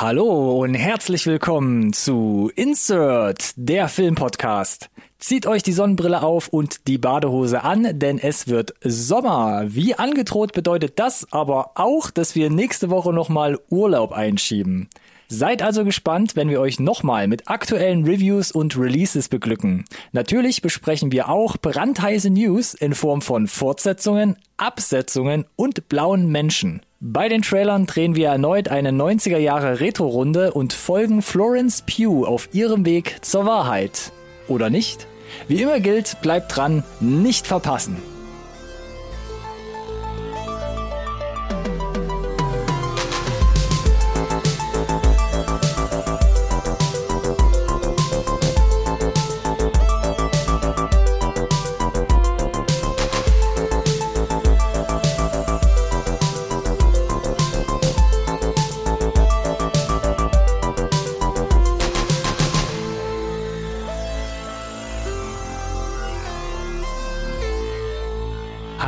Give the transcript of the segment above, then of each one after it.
Hallo und herzlich willkommen zu Insert, der Filmpodcast. Zieht euch die Sonnenbrille auf und die Badehose an, denn es wird Sommer. Wie angedroht bedeutet das aber auch, dass wir nächste Woche nochmal Urlaub einschieben. Seid also gespannt, wenn wir euch nochmal mit aktuellen Reviews und Releases beglücken. Natürlich besprechen wir auch brandheiße News in Form von Fortsetzungen, Absetzungen und blauen Menschen. Bei den Trailern drehen wir erneut eine 90er Jahre Retro-Runde und folgen Florence Pugh auf ihrem Weg zur Wahrheit. Oder nicht? Wie immer gilt, bleibt dran, nicht verpassen.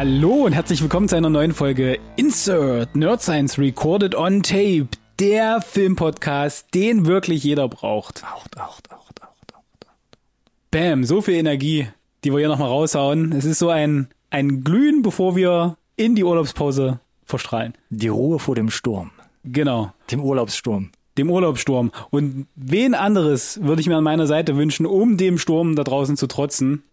Hallo und herzlich willkommen zu einer neuen Folge Insert Nerd Science Recorded on Tape, der Filmpodcast, den wirklich jeder braucht. Acht, acht, acht, acht, acht. Bam, so viel Energie, die wir hier nochmal raushauen. Es ist so ein, ein Glühen, bevor wir in die Urlaubspause verstrahlen. Die Ruhe vor dem Sturm, Genau, dem Urlaubssturm. dem Urlaubssturm. Und wen anderes würde ich mir an meiner Seite wünschen, um dem Sturm da draußen zu trotzen?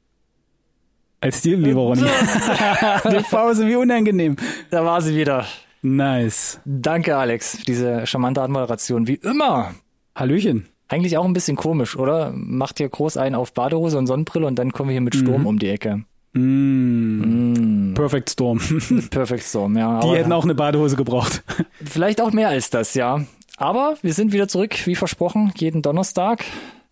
Als dir, lieber Ronny. die Pause, wie unangenehm. Da war sie wieder. Nice. Danke, Alex, für diese charmante Anmoderation. Wie immer. Hallöchen. Eigentlich auch ein bisschen komisch, oder? Macht hier groß einen auf Badehose und Sonnenbrille und dann kommen wir hier mit Sturm um die Ecke. Mm. Perfect Storm. Perfect Storm, ja. Die hätten auch eine Badehose gebraucht. vielleicht auch mehr als das, ja. Aber wir sind wieder zurück, wie versprochen, jeden Donnerstag.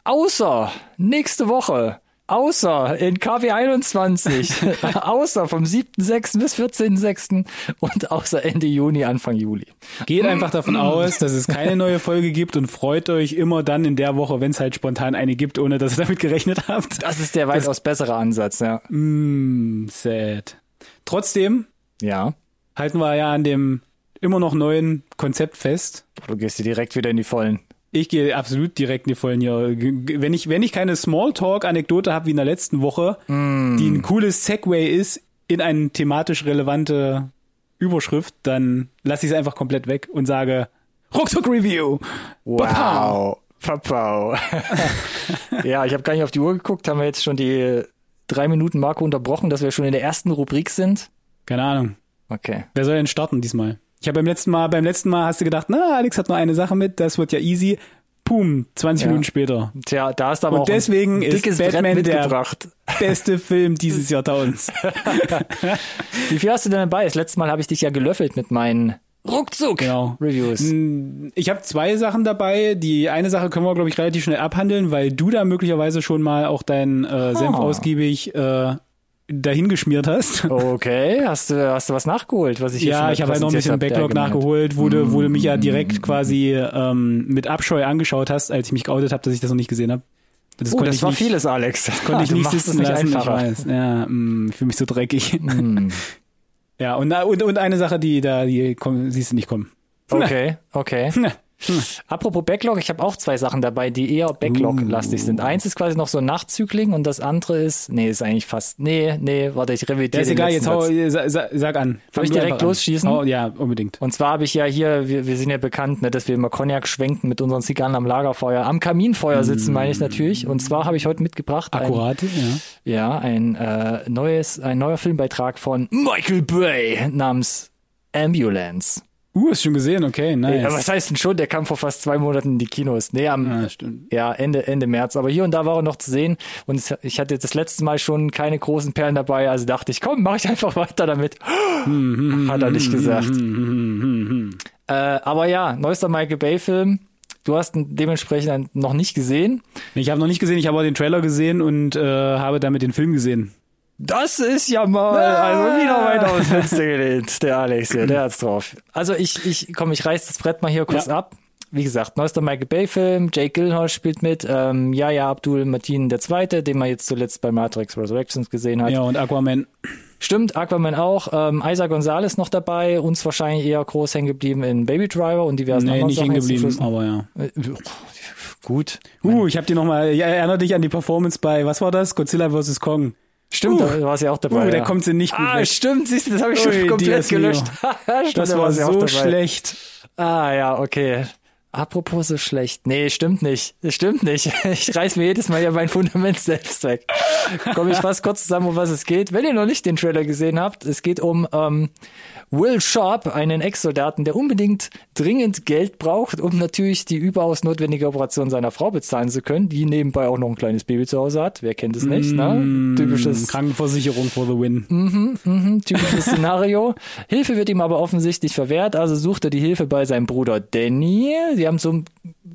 Außer nächste Woche. Außer in KW 21. außer vom 7.6. bis 14.6. und außer Ende Juni, Anfang Juli. Geht einfach davon aus, dass es keine neue Folge gibt und freut euch immer dann in der Woche, wenn es halt spontan eine gibt, ohne dass ihr damit gerechnet habt. Das ist der weitaus bessere Ansatz, ja. Mm, sad. Trotzdem Ja. halten wir ja an dem immer noch neuen Konzept fest. Du gehst hier direkt wieder in die Vollen. Ich gehe absolut direkt in die Vollen g- Wenn ich, wenn ich keine Smalltalk-Anekdote habe wie in der letzten Woche, die ein cooles Segway ist in eine thematisch relevante Überschrift, dann lasse ich es einfach komplett weg und sage Rucksack-Review. Wow. Papau. ja, ich habe gar nicht auf die Uhr geguckt. Haben wir jetzt schon die drei Minuten Marke unterbrochen, dass wir schon in der ersten Rubrik sind? Keine Ahnung. Okay. Wer soll denn starten diesmal? Ich habe beim letzten Mal, beim letzten Mal hast du gedacht, na, Alex hat nur eine Sache mit, das wird ja easy. Pum, 20 Ja. Minuten später. Tja, da ist aber Und auch deswegen ein ist Batman der-. Beste Film dieses Jahrtausends. Wie viel hast du denn dabei? Das letzte Mal habe ich dich ja gelöffelt mit meinen ruckzuck Genau. Reviews. Ich habe zwei Sachen dabei. Die eine Sache können wir, glaube ich, relativ schnell abhandeln, weil du da möglicherweise schon mal auch deinen äh, Senf Ah. ausgiebig äh, dahingeschmiert hast. Okay, hast du, hast du was nachgeholt, was ich hier Ja, ich habe halt noch ein bisschen Backlog nachgeholt, wo du, wo du mich ja direkt quasi ähm, mit Abscheu angeschaut hast, als ich mich geoutet habe, dass ich das noch nicht gesehen habe. Das Oh, das ich war nicht, vieles, Alex. konnte ich nicht sitzen nicht lassen, ich einfacher. weiß. Ja, mh, ich fühle mich so dreckig. Hm. Ja, und, und, und eine Sache, die da, die komm, siehst du nicht kommen. Okay, okay. Apropos Backlog, ich habe auch zwei Sachen dabei, die eher Backlog-lastig sind. Eins ist quasi noch so ein Nachzügling und das andere ist, nee, ist eigentlich fast, nee, nee, warte, ich revidiere Ja, ist egal, jetzt hau, Satz. sag, an. Fang ich direkt losschießen? Hau, ja, unbedingt. Und zwar habe ich ja hier, wir, wir sind ja bekannt, ne, dass wir immer Cognac schwenken mit unseren Zigarren am Lagerfeuer. Am Kaminfeuer sitzen, meine ich natürlich. Und zwar habe ich heute mitgebracht Akkurate, ja. ja, ein äh, neues, ein neuer Filmbeitrag von Michael Bay namens Ambulance. Uh, hast schon gesehen, okay, nice. Ja, was heißt denn schon? Der kam vor fast zwei Monaten in die Kinos. Nee, am ah, stimmt. ja, Ende, Ende März. Aber hier und da war er noch zu sehen. Und es, ich hatte das letzte Mal schon keine großen Perlen dabei. Also dachte ich, komm, mach ich einfach weiter damit. Hat er nicht gesagt. Äh, aber ja, neuester Michael Bay-Film. Du hast ihn dementsprechend noch nicht gesehen. Ich habe noch nicht gesehen, ich habe aber den Trailer gesehen und äh, habe damit den Film gesehen. Das ist ja mal, also wieder weiter aus dem Fenster gelehnt, der Alex hier, der hat's drauf. Also ich, ich, komm, ich reiß das Brett mal hier kurz Ja. ab. Wie gesagt, neuester Michael Bay Film, Jake Gyllenhaal spielt mit, ähm, Yahya Abdul Mateen II., den man jetzt zuletzt bei Matrix Resurrections gesehen hat. Ja, und Aquaman. Stimmt, Aquaman auch. Ähm, Isa Gonzalez noch dabei, uns wahrscheinlich eher groß hängen geblieben in Baby Driver und diversen Nee, anderen nicht hängen geblieben, aber ja. Äh, Gut. Uh, ich hab die nochmal, ja, erinnere dich an die Performance bei, was war das? Godzilla vs. Kong. Stimmt, Uh. da war sie auch dabei. Uh, da ja. kommt sie nicht gut Ah, weg. stimmt, siehst du, das habe ich schon Ui, komplett Dios mio. gelöscht. Stimmt, Das da war auch so dabei. schlecht. Ah, ja, okay. Apropos so schlecht. Nee, stimmt nicht. Stimmt nicht. Ich reiß mir jedes Mal ja mein Fundament selbst weg. Komme ich fast kurz zusammen, um was es geht. Wenn ihr noch nicht den Trailer gesehen habt, es geht um ähm, Will Sharp, einen Ex-Soldaten, der unbedingt dringend Geld braucht, um natürlich die überaus notwendige Operation seiner Frau bezahlen zu können, die nebenbei auch noch ein kleines Baby zu Hause hat. Wer kennt es nicht, ne? Typisches Krankenversicherung for the win. Mhm, typisches Szenario. Hilfe wird ihm aber offensichtlich verwehrt, also sucht er die Hilfe bei seinem Bruder Danny. Sie haben so ein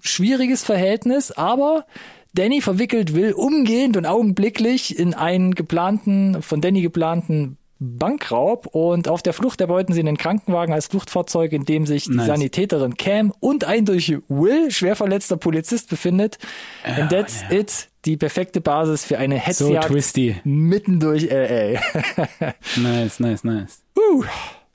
schwieriges Verhältnis, aber Danny verwickelt Will umgehend und augenblicklich in einen geplanten, von Danny geplanten Bankraub und auf der Flucht erbeuten sie einen Krankenwagen als Fluchtfahrzeug, in dem sich die Nice. Sanitäterin Cam und ein durch Will schwer verletzter Polizist befindet. And that's it. Die perfekte Basis für eine So Hetzjagd twisty. mitten durch LA. Nice, nice, nice. Uh,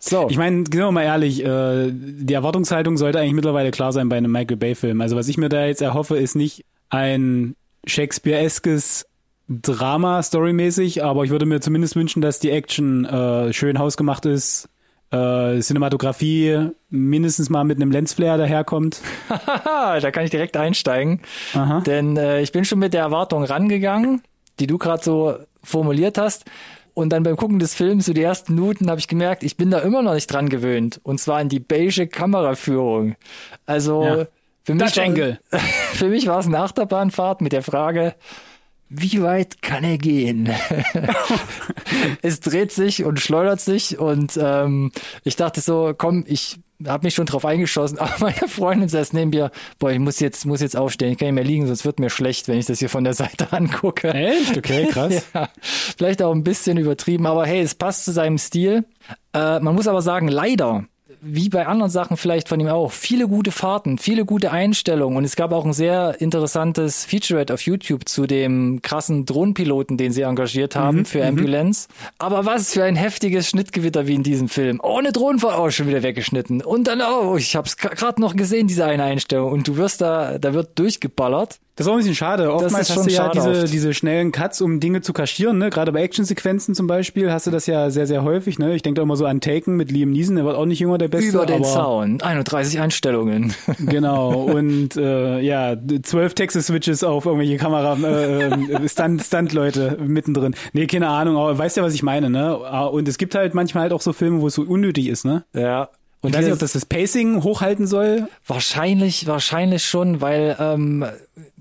so. Ich meine, sind wir mal ehrlich, äh, die Erwartungshaltung sollte eigentlich mittlerweile klar sein bei einem Michael Bay-Film. Also was ich mir da jetzt erhoffe, ist nicht ein Shakespeare-eskes Drama storymäßig, aber ich würde mir zumindest wünschen, dass die Action äh, schön hausgemacht ist, äh, Cinematografie mindestens mal mit einem Lensflare daherkommt. Da kann ich direkt einsteigen. Aha. Denn äh, ich bin schon mit der Erwartung rangegangen, die du gerade so formuliert hast. Und dann beim Gucken des Films, so die ersten Minuten, habe ich gemerkt, ich bin da immer noch nicht dran gewöhnt. Und zwar an die beige Kameraführung. Also Ja. für, mich war, für mich war es eine Achterbahnfahrt mit der Frage, wie weit kann er gehen? es dreht sich und schleudert sich und ähm, ich dachte so, komm, ich habe mich schon drauf eingeschossen, aber meine Freundin saß neben mir, boah, ich muss jetzt, muss jetzt aufstehen, ich kann nicht mehr liegen, sonst wird mir schlecht, wenn ich das hier von der Seite angucke. Echt? Okay, krass. Ja, vielleicht auch ein bisschen übertrieben, aber hey, es passt zu seinem Stil. Äh, man muss aber sagen, leider, wie bei anderen Sachen vielleicht von ihm auch, viele gute Fahrten, viele gute Einstellungen und es gab auch ein sehr interessantes Featurette auf YouTube zu dem krassen Drohnenpiloten, den sie engagiert haben für Ambulance. Aber was für ein heftiges Schnittgewitter wie in diesem Film. Ohne Drohnenfahrt auch schon wieder weggeschnitten. Und dann, oh, ich hab's gerade noch gesehen, diese eine Einstellung und du wirst da, da wird durchgeballert. Das ist auch ein bisschen schade. Oftmals hast du ja diese, oft. diese schnellen Cuts, um Dinge zu kaschieren. Ne? Gerade bei Actionsequenzen zum Beispiel hast du das ja sehr, sehr häufig. Ne? Ich denke da immer so an Taken mit Liam Neeson, der wird auch nicht jünger, der Beste. Über den Zaun. 31 Einstellungen. Genau. Und äh, ja, zwölf Texas-Switches auf irgendwelche Kamera, äh, äh, Stunt, Stunt-Leute mittendrin. Nee, keine Ahnung, aber weißt ja, was ich meine, ne? Ah, Und es gibt halt manchmal halt auch so Filme, wo es so unnötig ist, ne? Ja. Und ich weiß nicht, ob das das Pacing hochhalten soll. wahrscheinlich, wahrscheinlich schon, weil ähm,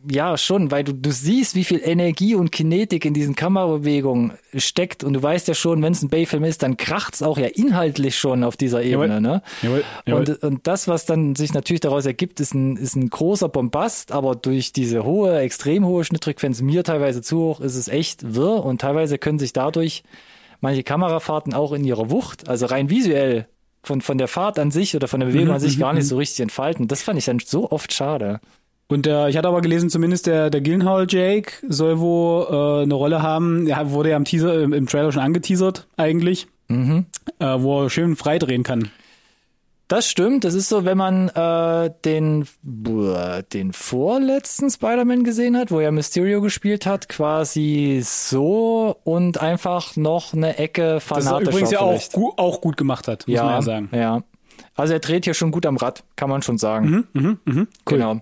ja schon, weil du du siehst, wie viel Energie und Kinetik in diesen Kamerabewegungen steckt und du weißt ja schon, wenn es ein Bay-Film ist, dann kracht's auch ja inhaltlich schon auf dieser Ebene, Jawohl. ne? Jawohl, jawohl. Und, und das, was dann sich natürlich daraus ergibt, ist ein, ist ein großer Bombast, aber durch diese hohe, extrem hohe Schnittfrequenz, mir teilweise zu hoch, ist es echt wirr und teilweise können sich dadurch manche Kamerafahrten auch in ihrer Wucht, also rein visuell, von, von der Fahrt an sich oder von der Bewegung Mhm, an sich mhm, gar nicht mhm. so richtig entfalten. Das fand ich dann so oft schade. Und äh, ich hatte aber gelesen, zumindest der, der Gyllenhaal Jake soll wo äh, eine Rolle haben. Er wurde ja im Teaser, im, im Trailer schon angeteasert eigentlich, Mhm. äh, wo er schön frei drehen kann. Das stimmt. Das ist so, wenn man äh, den, den vorletzten Spider-Man gesehen hat, wo er Mysterio gespielt hat, quasi so und einfach noch eine Ecke Das er fanatischer übrigens ja auch, gu auch gut gemacht hat, muss ja, man ja sagen. Ja. Also er dreht hier schon gut am Rad, kann man schon sagen. Mhm, mhm, cool. Genau.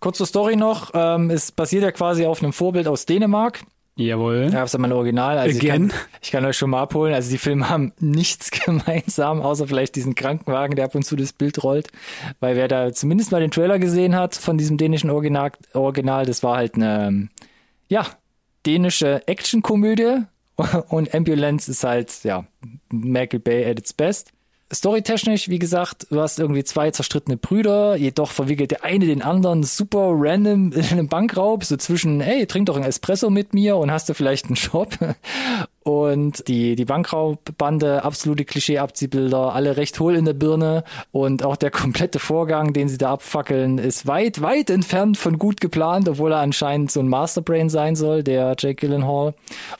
Kurze Story noch. Ähm, es basiert ja quasi auf einem Vorbild aus Dänemark. Jawohl. Da hab's ja mein Original. Also ich kann, ich kann euch schon mal abholen. Also die Filme haben nichts gemeinsam, außer vielleicht diesen Krankenwagen, der ab und zu das Bild rollt. Weil wer da zumindest mal den Trailer gesehen hat von diesem dänischen Original, Original das war halt eine, ja, dänische Actionkomödie. Und Ambulance ist halt, ja, Michael Bay at its best. Storytechnisch, wie gesagt, du hast irgendwie zwei zerstrittene Brüder, jedoch verwickelt der eine den anderen super random in einem Bankraub, so zwischen, hey, trink doch ein Espresso mit mir und hast du vielleicht einen Job. Und die, die Bankraubbande, absolute Klischee-Abziehbilder, alle recht hohl in der Birne und auch der komplette Vorgang, den sie da abfackeln, ist weit, weit entfernt von gut geplant, obwohl er anscheinend so ein Masterbrain sein soll, der Jake Gyllenhaal.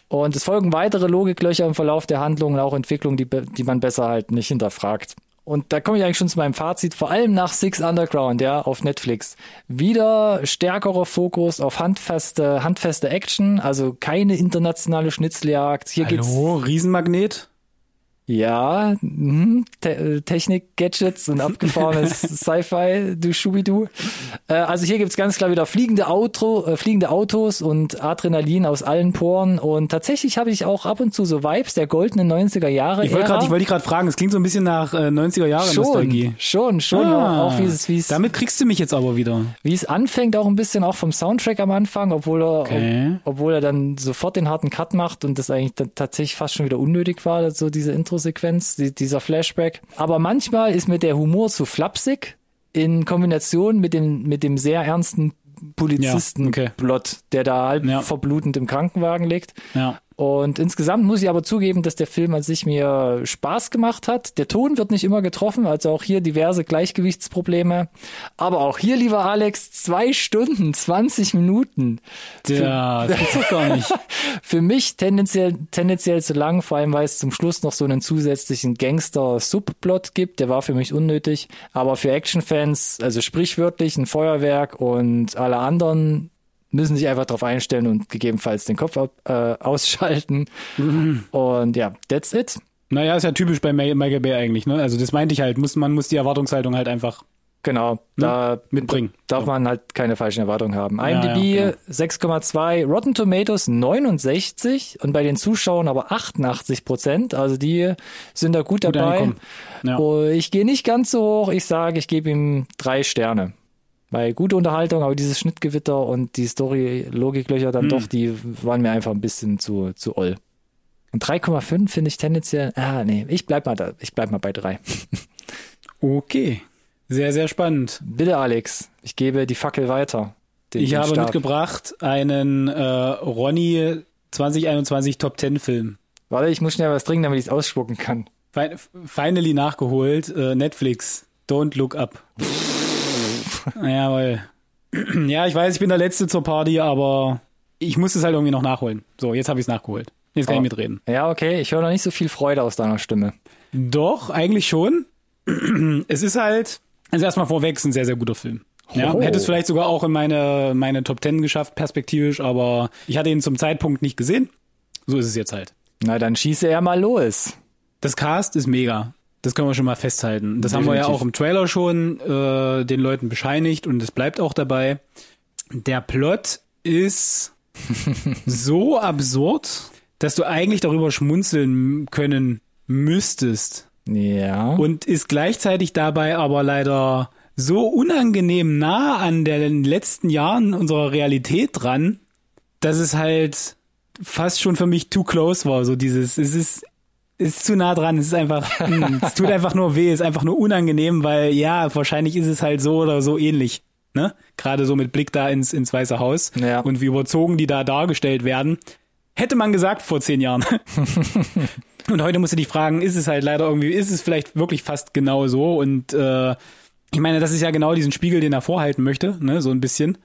Und es folgen weitere Logiklöcher im Verlauf der Handlung und auch Entwicklungen, die, die man besser halt nicht hinterfragt. Und da komme ich eigentlich schon zu meinem Fazit, vor allem nach Six Underground, ja, auf Netflix. Wieder stärkerer Fokus auf handfeste, handfeste Action, also keine internationale Schnitzeljagd. Hier Hallo, geht's. Riesenmagnet? Ja, mhm, Te Technik, Gadgets und abgefahrenes Sci-Fi, du Schubidu. Äh, also hier gibt's ganz klar wieder fliegende, Auto, äh, fliegende Autos und Adrenalin aus allen Poren. Und tatsächlich habe ich auch ab und zu so Vibes der goldenen 90er Jahre. Ich wollte wollte dich gerade fragen, es klingt so ein bisschen nach äh, 90er Jahre Nostalgie. Schon, schon, schon. Ah, auch wie es, wie es, damit kriegst du mich jetzt aber wieder. wie es anfängt, auch ein bisschen auch vom Soundtrack am Anfang, obwohl er, Okay. ob, obwohl er dann sofort den harten Cut macht und das eigentlich tatsächlich fast schon wieder unnötig war, so diese Intro-Sequenz, die, dieser Flashback. Aber manchmal ist mir der Humor zu flapsig in Kombination mit dem, mit dem sehr ernsten Polizisten-Plot, der da halb Ja. verblutend im Krankenwagen liegt. Ja. Und insgesamt muss ich aber zugeben, dass der Film an sich mir Spaß gemacht hat. Der Ton wird nicht immer getroffen, also auch hier diverse Gleichgewichtsprobleme. Aber auch hier, lieber Alex, zwei Stunden, 20 Minuten. Ja, das gibt's doch gar nicht. Für mich tendenziell, tendenziell zu lang, vor allem weil es zum Schluss noch so einen zusätzlichen Gangster-Subplot gibt. Der war für mich unnötig. Aber für Actionfans, also sprichwörtlich ein Feuerwerk und alle anderen müssen sich einfach darauf einstellen und gegebenenfalls den Kopf äh, ausschalten. Und ja, that's it. Naja, ist ja typisch bei Michael Bay eigentlich, ne? Also das meinte ich halt, muss, man muss die Erwartungshaltung halt einfach Genau, da mitbringen. darf So. man halt keine falschen Erwartungen haben. IMDb ja, genau. 6,2, Rotten Tomatoes 69 und bei den Zuschauern aber 88 Prozent. Also die sind da gut, Gut dabei. Ja. Und ich gehe nicht ganz so hoch. Ich sage, ich gebe ihm drei Sterne. Weil gute Unterhaltung, aber dieses Schnittgewitter und die Story-Logiklöcher dann doch, die waren mir einfach ein bisschen zu, zu oll. Und 3,5 finde ich tendenziell, ah nee, ich bleib mal da, ich bleib mal bei drei. Okay. Sehr, sehr spannend. Bitte Alex, ich gebe die Fackel weiter. Den- Ich den habe Stab. mitgebracht einen äh, Ronny 2021 Top 10 Film. Warte, ich muss schnell was trinken, damit ich es ausspucken kann. Fi- Finally nachgeholt, äh, Netflix. Don't look up. Jawohl. Ja, ich weiß, ich bin der Letzte zur Party, aber ich muss es halt irgendwie noch nachholen. So, jetzt habe ich es nachgeholt. Jetzt kann Oh. ich mitreden. Ja, okay, ich höre noch nicht so viel Freude aus deiner Stimme. Doch, eigentlich schon. Es ist halt, also erstmal vorweg, ist ein sehr, sehr guter Film. Ja, Hoho. hätte es vielleicht sogar auch in meine, meine Top 10 geschafft, perspektivisch, aber ich hatte ihn zum Zeitpunkt nicht gesehen. So ist es jetzt halt. Na, dann schieße er mal los. Das Cast ist mega. Das können wir schon mal festhalten. Das haben wir ja Definitiv. auch im Trailer schon äh, den Leuten bescheinigt und es bleibt auch dabei. Der Plot ist so absurd, dass du eigentlich darüber schmunzeln können müsstest Ja. und ist gleichzeitig dabei aber leider so unangenehm nah an den letzten Jahren unserer Realität dran, dass es halt fast schon für mich too close war. So dieses, es ist, ist zu nah dran. Es ist einfach, mm, es tut einfach nur weh. Es ist einfach nur unangenehm, weil ja, wahrscheinlich ist es halt so oder so ähnlich. Ne? Gerade so mit Blick da ins, ins Weiße Haus Ja. und wie überzogen die da dargestellt werden. Hätte man gesagt vor zehn Jahren. Und heute musst du dich fragen, ist es halt leider irgendwie, ist es vielleicht wirklich fast genau so? Und äh, ich meine, das ist ja genau diesen Spiegel, den er vorhalten möchte, ne, so ein bisschen.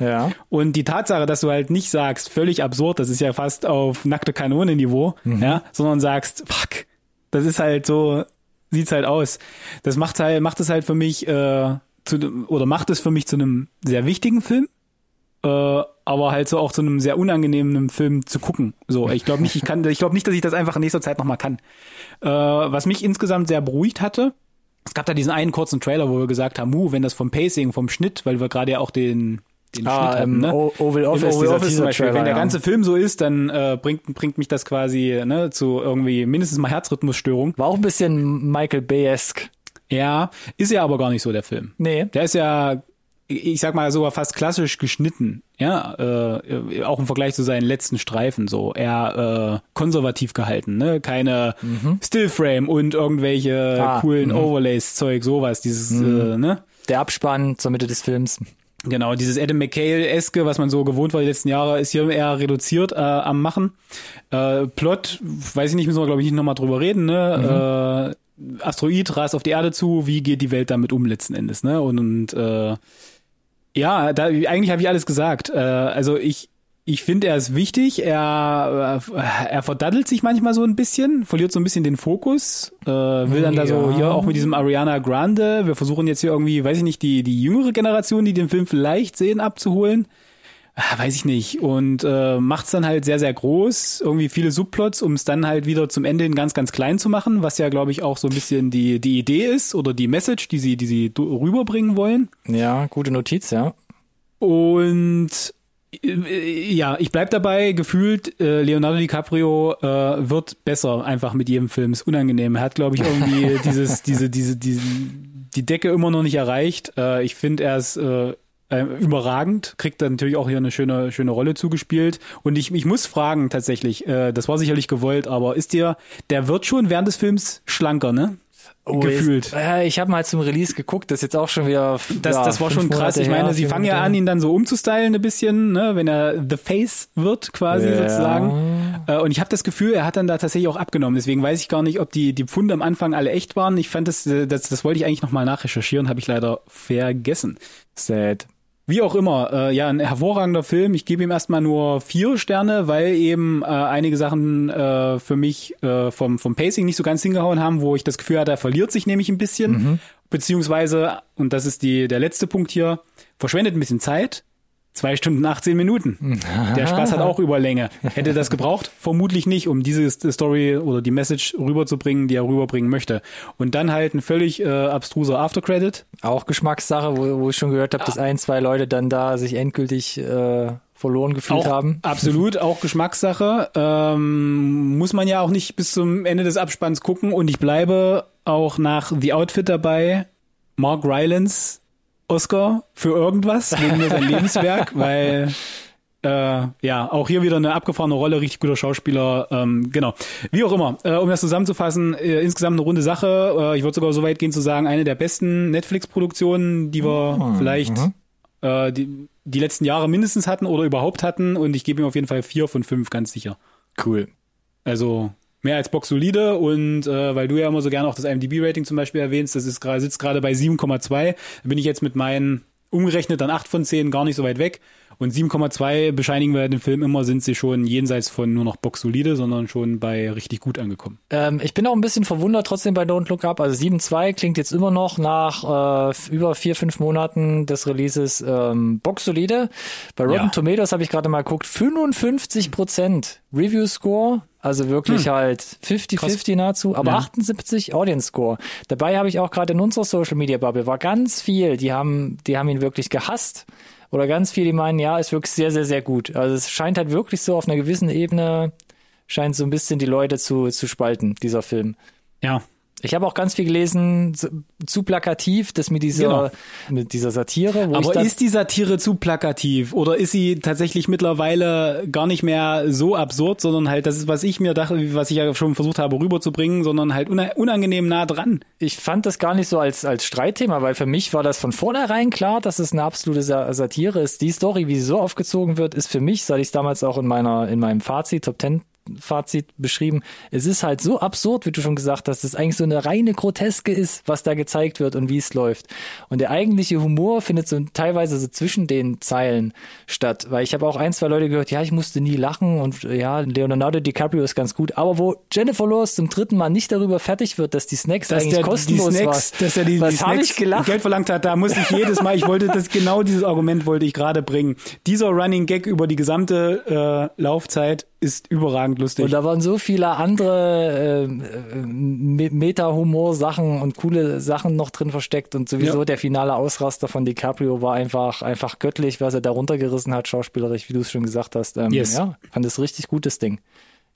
Ja. Und die Tatsache, dass du halt nicht sagst, völlig absurd, das ist ja fast auf nackte Kanone-Niveau, ja, sondern sagst, fuck, das ist halt so, sieht's halt aus. Das macht halt, macht es halt für mich, äh, zu, oder macht es für mich zu einem sehr wichtigen Film, äh, aber halt so auch zu einem sehr unangenehmen Film zu gucken. So, ich glaube nicht, ich kann, ich glaube nicht, dass ich das einfach in nächster Zeit nochmal kann. Äh, was mich insgesamt sehr beruhigt hatte, es gab da diesen einen kurzen Trailer, wo wir gesagt haben, uh, wenn das vom Pacing, vom Schnitt, weil wir gerade ja auch den, den Ah, Schnitt ähm, ne? Oval Office, Oval Office zum Beispiel. Wenn der ja. ganze Film so ist, dann äh, bringt, bringt mich das quasi ne, zu irgendwie mindestens mal Herzrhythmusstörung. War auch ein bisschen Michael Bay-esque. Ja, ist ja aber gar nicht so der Film. Nee. Der ist ja, ich sag mal, sogar fast klassisch geschnitten. Ja, äh, auch im Vergleich zu seinen letzten Streifen so. Eher äh, konservativ gehalten, ne? Keine Stillframe und irgendwelche Ah, coolen Overlays, Zeug, sowas, dieses, äh, ne? Der Abspann zur Mitte des Films. Genau, dieses Adam McHale-eske, was man so gewohnt war die letzten Jahre, ist hier eher reduziert äh, am Machen. Äh, Plot, weiß ich nicht, müssen wir glaube ich nicht nochmal drüber reden. Ne? Mhm. Äh, Asteroid rast auf die Erde zu, wie geht die Welt damit um letzten Endes? Ne? Und, und äh, ja, da, eigentlich habe ich alles gesagt. Äh, also ich, ich finde, er ist wichtig. Er, äh, er verdaddelt sich manchmal so ein bisschen, verliert so ein bisschen den Fokus. Äh, will dann ja. da so hier auch mit diesem Ariana Grande. Wir versuchen jetzt hier irgendwie, weiß ich nicht, die, die jüngere Generation, die den Film vielleicht sehen, abzuholen. Ah, weiß ich nicht. Und äh, macht's dann halt sehr, sehr groß. Irgendwie viele Subplots, um es dann halt wieder zum Ende hin ganz, ganz klein zu machen, was ja, glaube ich, auch so ein bisschen die, die Idee ist oder die Message, die sie, die sie rüberbringen wollen. Ja, gute Notiz, ja. Und ja, ich bleib dabei, gefühlt, äh, Leonardo DiCaprio äh, wird besser einfach mit jedem Film. Ist unangenehm. Er hat, glaube ich, irgendwie dieses, diese, diese, diese, die Decke immer noch nicht erreicht. Äh, ich finde, er ist äh, äh, überragend, kriegt dann natürlich auch hier eine schöne, schöne Rolle zugespielt. Und ich, ich muss fragen tatsächlich, äh, das war sicherlich gewollt, aber ist dir, der wird schon während des Films schlanker, ne? Oh, gefühlt. Jetzt, äh, ich habe mal zum Release geguckt, das ist jetzt auch schon wieder. Das, ja, das war schon krass. Monate ich meine, her, sie fangen ja an, ihn dann so umzustylen ein bisschen, ne, wenn er The Face wird, quasi ja. sozusagen. Äh, und ich habe das Gefühl, er hat dann da tatsächlich auch abgenommen. Deswegen weiß ich gar nicht, ob die, die Pfunde am Anfang alle echt waren. Ich fand das, äh, das, das wollte ich eigentlich nochmal nachrecherchieren, habe ich leider vergessen. Sad. Wie auch immer, äh, ja, ein hervorragender Film. Ich gebe ihm erstmal nur vier Sterne, weil eben äh, einige Sachen äh, für mich äh, vom, vom Pacing nicht so ganz hingehauen haben, wo ich das Gefühl hatte, er verliert sich nämlich ein bisschen. Mhm. Beziehungsweise, und das ist die, der letzte Punkt hier, verschwendet ein bisschen Zeit. Zwei Stunden 18 Minuten. Der Spaß hat auch Überlänge. Hätte das gebraucht? Vermutlich nicht, um diese Story oder die Message rüberzubringen, die er rüberbringen möchte. Und dann halt ein völlig äh, abstruser Aftercredit. Auch Geschmackssache, wo, wo ich schon gehört habe, dass ein, zwei Leute dann da sich endgültig äh, verloren gefühlt auch, haben. Absolut, auch Geschmackssache. Ähm, muss man ja auch nicht bis zum Ende des Abspanns gucken. Und ich bleibe auch nach The Outfit dabei. Mark Rylance Oscar für irgendwas, wegen nur sein Lebenswerk, weil äh, ja, auch hier wieder eine abgefahrene Rolle, richtig guter Schauspieler, ähm, genau. Wie auch immer, äh, um das zusammenzufassen, äh, insgesamt eine runde Sache. Äh, ich würde sogar so weit gehen zu sagen, eine der besten Netflix-Produktionen, die wir oh, vielleicht mhm. äh, die, die letzten Jahre mindestens hatten oder überhaupt hatten. Und ich gebe ihm auf jeden Fall vier von fünf, ganz sicher. Cool. Also mehr als Box solide und äh, weil du ja immer so gerne auch das IMDb-Rating zum Beispiel erwähnst, das ist gerade sitzt gerade bei 7,2, bin ich jetzt mit meinen umgerechnet dann 8 von 10 gar nicht so weit weg. Und 7,2 bescheinigen wir den Film immer, sind sie schon jenseits von nur noch boxsolide, sondern schon bei richtig gut angekommen. Ähm, ich bin auch ein bisschen verwundert trotzdem bei Don't Look Up. Also 7,2 klingt jetzt immer noch nach äh, über vier, fünf Monaten des Releases ähm, boxsolide. Bei Rotten ja. Tomatoes habe ich gerade mal geguckt, 55 Prozent Review Score. Also wirklich hm. halt 50-50 nahezu, aber ja. 78 Audience Score. Dabei habe ich auch gerade in unserer Social Media Bubble war ganz viel, die haben, die haben ihn wirklich gehasst oder ganz viele, die meinen, ja, ist wirklich sehr, sehr, sehr gut. Also es scheint halt wirklich so auf einer gewissen Ebene, scheint so ein bisschen die Leute zu, zu spalten, dieser Film. Ja, ich habe auch ganz viel gelesen, zu plakativ, das mit dieser, genau. mit dieser Satire. Aber ist die Satire zu plakativ oder ist sie tatsächlich mittlerweile gar nicht mehr so absurd, sondern halt, das ist, was ich mir dachte, was ich ja schon versucht habe rüberzubringen, sondern halt unangenehm nah dran. Ich fand das gar nicht so als, als Streitthema, weil für mich war das von vornherein klar, dass es eine absolute Satire ist. Die Story, wie sie so aufgezogen wird, ist für mich, seit ich es damals auch in meiner, in meinem Fazit Top 10 Fazit beschrieben. Es ist halt so absurd, wie du schon gesagt hast, dass es eigentlich so eine reine Groteske ist, was da gezeigt wird und wie es läuft. Und der eigentliche Humor findet so teilweise so zwischen den Zeilen statt, weil ich habe auch ein, zwei Leute gehört, ja, ich musste nie lachen und ja, Leonardo DiCaprio ist ganz gut, aber wo Jennifer Lawrence zum dritten Mal nicht darüber fertig wird, dass die Snacks dass eigentlich der, kostenlos die Snacks, war, dass er die, was die Snacks Geld verlangt hat, da muss ich jedes Mal, ich wollte das genau dieses Argument wollte ich gerade bringen. Dieser Running Gag über die gesamte äh, Laufzeit ist überragend lustig. Und da waren so viele andere äh, Meta-Humor-Sachen und coole Sachen noch drin versteckt und sowieso ja. der finale Ausraster von DiCaprio war einfach einfach göttlich, was er da runtergerissen hat, schauspielerisch, wie du es schon gesagt hast. Ähm, yes. Ja, fand es richtig gutes Ding.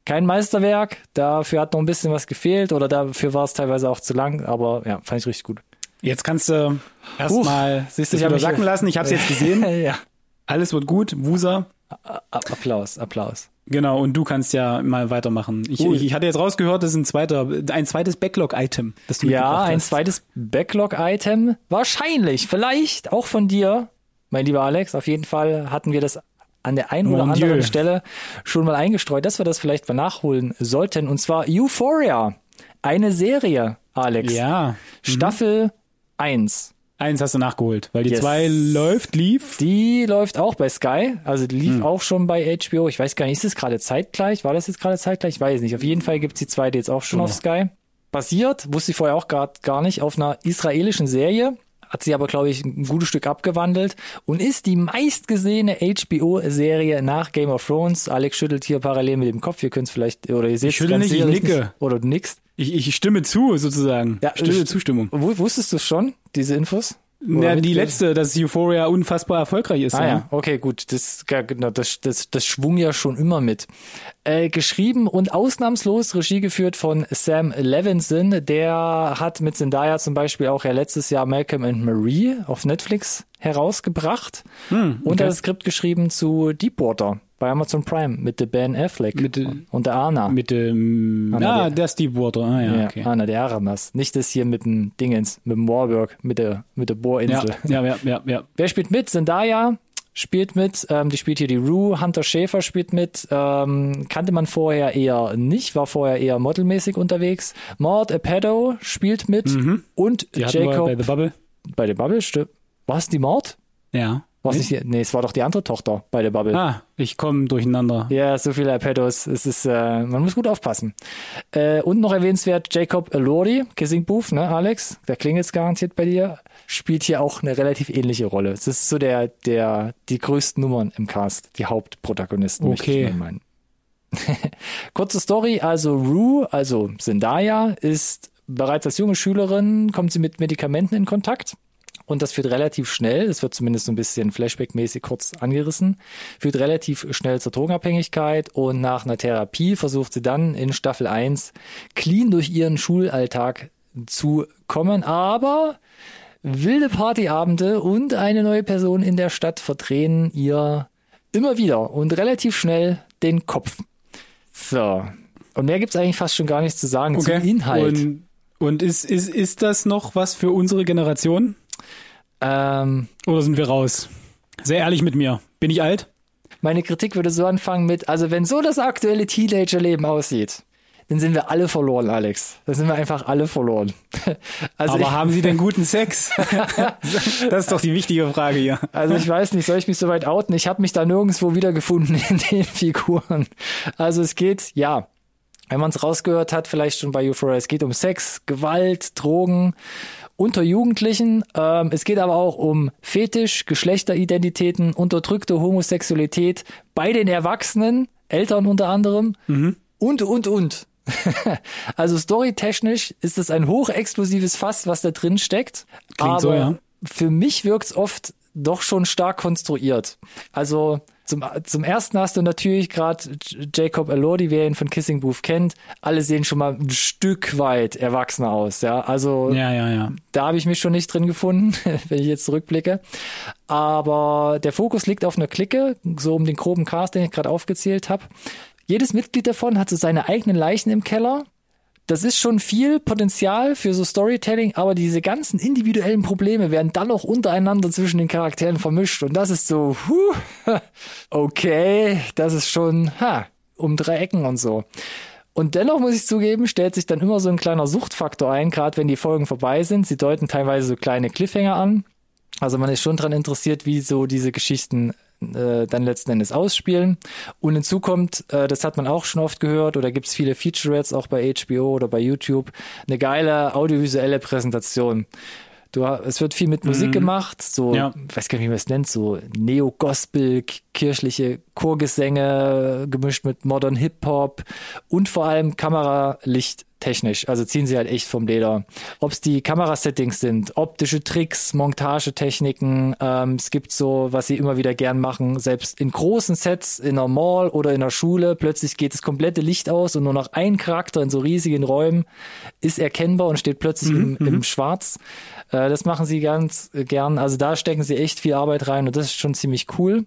Kein Meisterwerk, dafür hat noch ein bisschen was gefehlt oder dafür war es teilweise auch zu lang, aber ja, fand ich richtig gut. Jetzt kannst du erstmal du wieder sacken lassen. Ich habe es jetzt gesehen. ja. Alles wird gut. Wusa. Applaus, Applaus. Genau, und du kannst ja mal weitermachen. Ich, ich, ich hatte jetzt rausgehört, das ist ein zweiter, ein zweites Backlog-Item, das du Ja, ein zweites Backlog-Item. Wahrscheinlich, vielleicht auch von dir. mein lieber Alex. Auf jeden Fall hatten wir das an der einen oder Mon anderen Dieu. Stelle schon mal eingestreut, dass wir das vielleicht mal nachholen sollten. Und zwar Euphoria. Eine Serie, Alex. Ja. Staffel 1. Eins hast du nachgeholt, weil die Yes. zwei läuft, lief. Die läuft auch bei Sky, also die Hm. lief auch schon bei HBO. Ich weiß gar nicht, ist es gerade zeitgleich? War das jetzt gerade zeitgleich? Ich weiß nicht. Auf jeden Fall gibt's die zweite jetzt auch schon Oh. auf Sky. Basiert, wusste ich vorher auch gar, gar nicht, auf einer israelischen Serie. Hat sie aber, glaube ich, ein gutes Stück abgewandelt und ist die meistgesehene HBO-Serie nach Game of Thrones. Alex schüttelt hier parallel mit dem Kopf. Ihr könnt es vielleicht, oder ihr seht es schüttel ganz nicht, ich nicke. nicht. Oder du nickst. Ich, ich stimme zu, sozusagen. Ja, Stille st- Zustimmung. Wu- Wusstest du schon, diese Infos? Oder die letzte, dass Euphoria unfassbar erfolgreich ist. Ah ja. ja, okay, gut. Das, genau, das, das, das schwung ja schon immer mit. Äh, geschrieben und ausnahmslos Regie geführt von Sam Levinson. Der hat mit Zendaya zum Beispiel auch ja letztes Jahr Malcolm and Marie auf Netflix herausgebracht. Hm, Und okay. er hat das Skript geschrieben zu Deepwater bei Amazon Prime mit der Ben Affleck Mit, und der Anna. Mit dem, na, ah, der- der Deepwater. Ah, ja, ja, okay. Anna de Aramas. Nicht das hier mit dem Dingens, mit dem Warburg, mit der, mit der Ja, Bohrinsel. ja, ja, ja, ja. Wer spielt mit? Zendaya spielt mit, ähm, die spielt hier die Rue, Hunter Schäfer spielt mit, ähm, kannte man vorher eher nicht, war vorher eher modelmäßig unterwegs. Maud Apatow spielt mit und Mhm. Die hatten wir Jacob bei The Bubble. bei der Bubble, stimmt. War es die Maud? Ja. War es Nicht? nicht die, nee, es war doch die andere Tochter bei der Bubble. Ah, ich komme durcheinander. Ja, so viele Apatows. Es ist, äh, man muss gut aufpassen. Äh, und noch erwähnenswert, Jacob Elordi, Kissing Booth, ne, Alex? Der klingelt garantiert bei dir. Spielt hier auch eine relativ ähnliche Rolle. Es ist so der, der, die größten Nummern im Cast, die Hauptprotagonisten, möchte Okay. ich mal meinen. Kurze Story, also Rue, also Zendaya, ist bereits als junge Schülerin, kommt sie mit Medikamenten in Kontakt. Und das führt relativ schnell, das wird zumindest so ein bisschen Flashback-mäßig kurz angerissen, führt relativ schnell zur Drogenabhängigkeit und nach einer Therapie versucht sie dann in Staffel 1 clean durch ihren Schulalltag zu kommen, aber wilde Partyabende und eine neue Person in der Stadt verdrehen ihr immer wieder und relativ schnell den Kopf. So. Und mehr gibt's eigentlich fast schon gar nichts zu sagen Okay. zum Inhalt. Und, und ist, ist, ist das noch was für unsere Generation? Ähm, Oder sind wir raus? Sehr ehrlich mit mir. Bin ich alt? meine Kritik würde so anfangen mit, also wenn so das aktuelle Teenagerleben aussieht, dann sind wir alle verloren, Alex. Dann sind wir einfach alle verloren. Also Aber ich, haben Sie denn guten Sex? das ist doch die wichtige Frage hier. Also ich weiß nicht, soll ich mich so weit outen? Ich habe mich da nirgendwo wiedergefunden in den Figuren. Also es geht, ja, wenn man es rausgehört hat, vielleicht schon bei Euphoria, es geht um Sex, Gewalt, Drogen unter Jugendlichen. Ähm, es geht aber auch um Fetisch, Geschlechteridentitäten, unterdrückte Homosexualität bei den Erwachsenen, Eltern unter anderem und, und, und. also storytechnisch ist es ein hochexplosives Fass, was da drin steckt. Klingt aber so, ja. für mich wirkt's oft doch schon stark konstruiert. Also zum, zum ersten hast du natürlich gerade Jacob Elordi, wer ihn von Kissing Booth kennt. Alle sehen schon mal ein Stück weit erwachsener aus, ja. Also Ja, ja, ja. da habe ich mich schon nicht drin gefunden, wenn ich jetzt zurückblicke. Aber der Fokus liegt auf einer Clique, so um den groben Cast, den ich gerade aufgezählt habe. Jedes Mitglied davon hat so seine eigenen Leichen im Keller. Das ist schon viel Potenzial für so Storytelling, aber diese ganzen individuellen Probleme werden dann auch untereinander zwischen den Charakteren vermischt. Und das ist so, huh, okay, das ist schon, ha, um drei Ecken und so. Und dennoch muss ich zugeben, stellt sich dann immer so ein kleiner Suchtfaktor ein, gerade wenn die Folgen vorbei sind. Sie deuten teilweise so kleine Cliffhanger an. Also man ist schon dran interessiert, wie so diese Geschichten äh, dann letzten Endes ausspielen. Und hinzu kommt, äh, das hat man auch schon oft gehört, oder gibt's viele Featurettes auch bei HBO oder bei YouTube, eine geile audiovisuelle Präsentation. Du, es wird viel mit Musik gemacht, so, Ja. ich weiß gar nicht, wie man es nennt, so Neo-Gospel, kirchliche Chorgesänge gemischt mit Modern Hip-Hop und vor allem Kameralicht technisch. Also ziehen sie halt echt vom Leder. Ob es die Kamerasettings sind, optische Tricks, Montagetechniken, ähm, es gibt so, was sie immer wieder gern machen, selbst in großen Sets, in einer Mall oder in einer Schule, plötzlich geht das komplette Licht aus und nur noch ein Charakter in so riesigen Räumen ist erkennbar und steht plötzlich im, im Schwarz. Äh, das machen sie ganz äh, gern. Also da stecken sie echt viel Arbeit rein und das ist schon ziemlich cool.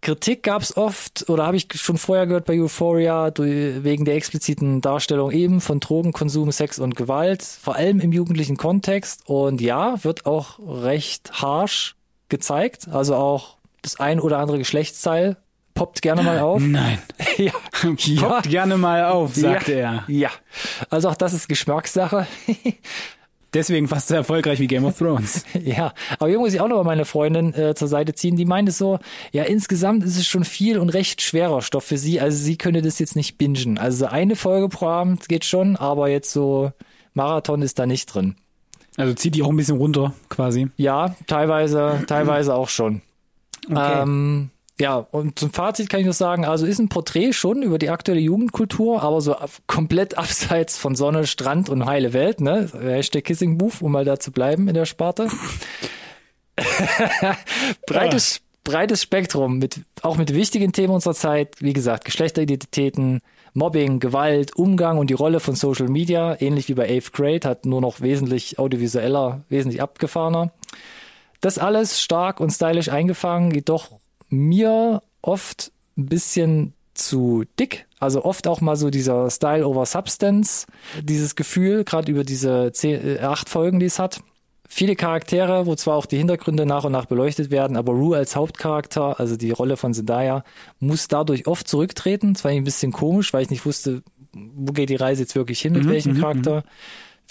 Kritik gab's oft, oder habe ich schon vorher gehört bei Euphoria, wegen der expliziten Darstellung eben von Drogenkonsum, Sex und Gewalt, vor allem im jugendlichen Kontext. Und ja, wird auch recht harsh gezeigt. Also auch das ein oder andere Geschlechtsteil poppt gerne mal auf. Nein. ja. Poppt gerne mal auf, sagte ja. er. Ja. Also auch das ist Geschmackssache. Deswegen fast so erfolgreich wie Game of Thrones. ja, aber hier muss ich auch noch mal meine Freundin äh, zur Seite ziehen. Die meinte so, ja, insgesamt ist es schon viel und recht schwerer Stoff für sie. Also sie könnte das jetzt nicht bingen. Also eine Folge pro Abend geht schon, aber jetzt so Marathon ist da nicht drin. Also zieht die auch ein bisschen runter, quasi. Ja, teilweise, teilweise auch schon. Okay. Ähm, ja, und zum Fazit kann ich nur sagen, also ist ein Porträt schon über die aktuelle Jugendkultur, aber so komplett abseits von Sonne, Strand und heile Welt, ne? Hashtag Kissing Booth, um mal da zu bleiben in der Sparte. breites, breites Spektrum mit, auch mit wichtigen Themen unserer Zeit, wie gesagt, Geschlechteridentitäten, Mobbing, Gewalt, Umgang und die Rolle von Social Media, ähnlich wie bei Eighth Grade, hat nur noch wesentlich audiovisueller, wesentlich abgefahrener. Das alles stark und stylisch eingefangen, jedoch mir oft ein bisschen zu dick. Also oft auch mal so dieser Style over Substance, dieses Gefühl, gerade über diese zehn, äh, acht Folgen, die es hat. Viele Charaktere, wo zwar auch die Hintergründe nach und nach beleuchtet werden, aber Rue als Hauptcharakter, also die Rolle von Zendaya, muss dadurch oft zurücktreten. Das war ein bisschen komisch, weil ich nicht wusste, wo geht die Reise jetzt wirklich hin, mit welchem Charakter.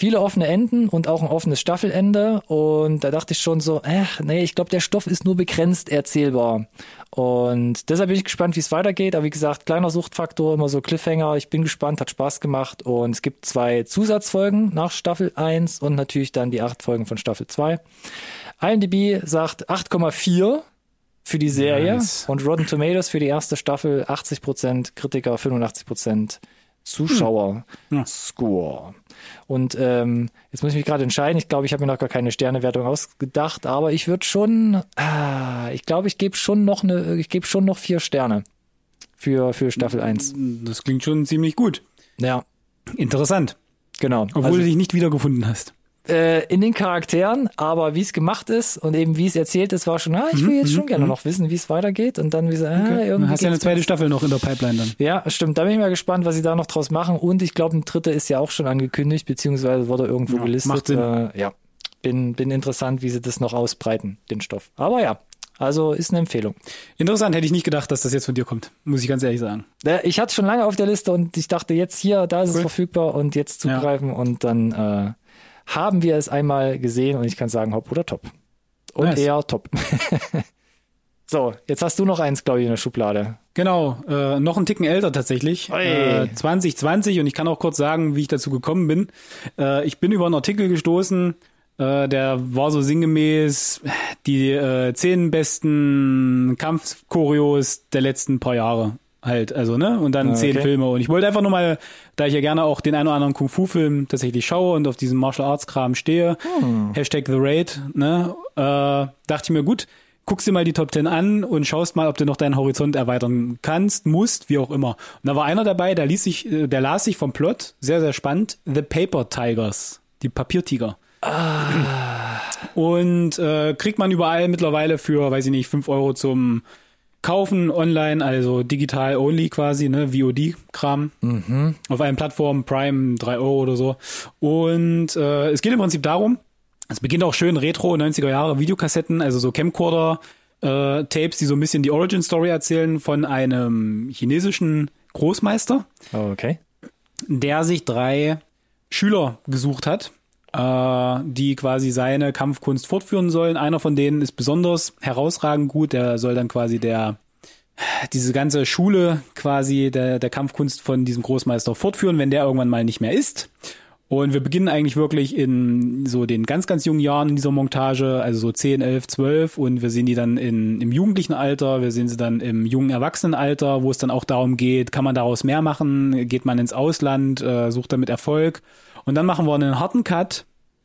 Viele offene Enden und auch ein offenes Staffelende. Und da dachte ich schon so, äh, nee, ich glaube, der Stoff ist nur begrenzt erzählbar. Und deshalb bin ich gespannt, wie es weitergeht. Aber wie gesagt, kleiner Suchtfaktor, immer so Cliffhanger. Ich bin gespannt, hat Spaß gemacht. Und es gibt zwei Zusatzfolgen nach Staffel 1 und natürlich dann die acht Folgen von Staffel 2. IMDb sagt 8,4 für die Serie Nice. und Rotten Tomatoes für die erste Staffel 80%, Kritiker 85%, Zuschauer Ja. Score. Und ähm, jetzt muss ich mich gerade entscheiden. Ich glaube, ich habe mir noch gar keine Sternewertung ausgedacht, aber ich würde schon, ah, ich glaube, ich gebe schon noch eine, ich gebe schon noch vier Sterne für für Staffel 1. Das klingt schon ziemlich gut. Ja, Interessant. genau. Obwohl Also- du dich nicht wiedergefunden hast. Äh, in den Charakteren, aber wie es gemacht ist und eben wie es erzählt ist, war schon, ah, ich will jetzt schon gerne noch wissen, wie es weitergeht und dann wie so, ah, Mhm, Okay. irgendwie Du hast ja eine zweite Staffel noch in der Pipeline dann. Ja, stimmt. Da bin ich mal gespannt, was sie da noch draus machen. Und ich glaube, ein dritter ist ja auch schon angekündigt, beziehungsweise wurde irgendwo Ja, gelistet. macht Sinn. Äh, ja, bin, bin interessant, wie sie das noch ausbreiten, den Stoff. Aber ja, also ist eine Empfehlung. Interessant, hätte ich nicht gedacht, dass das jetzt von dir kommt. Muss ich ganz ehrlich sagen. Ich hatte es schon lange auf der Liste und ich dachte jetzt hier, da ist es Cool. verfügbar und jetzt Ja. zugreifen und dann äh, haben wir es einmal gesehen und ich kann sagen, hopp oder top. Und Nice. eher top. so, jetzt hast du noch eins, glaube ich, in der Schublade. Genau, äh, noch einen Ticken älter tatsächlich. Äh, 2020 und ich kann auch kurz sagen, wie ich dazu gekommen bin. Äh, ich bin über einen Artikel gestoßen, äh, der war so sinngemäß die äh, zehn besten Kampfchoreos der letzten paar Jahre halt, also ne, und dann Ah, zehn okay. Filme und ich wollte einfach nur mal, da ich ja gerne auch den einen oder anderen Kung-Fu-Film tatsächlich schaue und auf diesen Martial Arts-Kram stehe, Hm. Hashtag The Raid, ne, äh, dachte ich mir, gut, guckst dir mal die Top 10 an und schaust mal, ob du noch deinen Horizont erweitern kannst, musst, wie auch immer. Und da war einer dabei, der ließ sich, äh, der las sich vom Plot, sehr, sehr spannend, The Paper Tigers, die Papiertiger. Und äh, kriegt man überall mittlerweile für, weiß ich nicht, 5 Euro zum Kaufen online, also digital only quasi, ne, VOD-Kram. Auf allen Plattformen, Prime, 3 Euro oder so. Und äh, es geht im Prinzip darum, es beginnt auch schön retro 90er Jahre Videokassetten, also so Camcorder äh, Tapes, die so ein bisschen die Origin Story erzählen von einem chinesischen Großmeister, Okay. der sich drei Schüler gesucht hat, äh, die quasi seine Kampfkunst fortführen sollen. Einer von denen ist besonders herausragend gut, der soll dann quasi der diese ganze Schule quasi der, der Kampfkunst von diesem Großmeister fortführen, wenn der irgendwann mal nicht mehr ist. Und wir beginnen eigentlich wirklich in so den ganz, ganz jungen Jahren in dieser Montage, also so 10, 11, 12 und wir sehen die dann in, im jugendlichen Alter, wir sehen sie dann im jungen Erwachsenenalter, wo es dann auch darum geht, kann man daraus mehr machen, geht man ins Ausland, äh, sucht damit Erfolg und dann machen wir einen harten Cut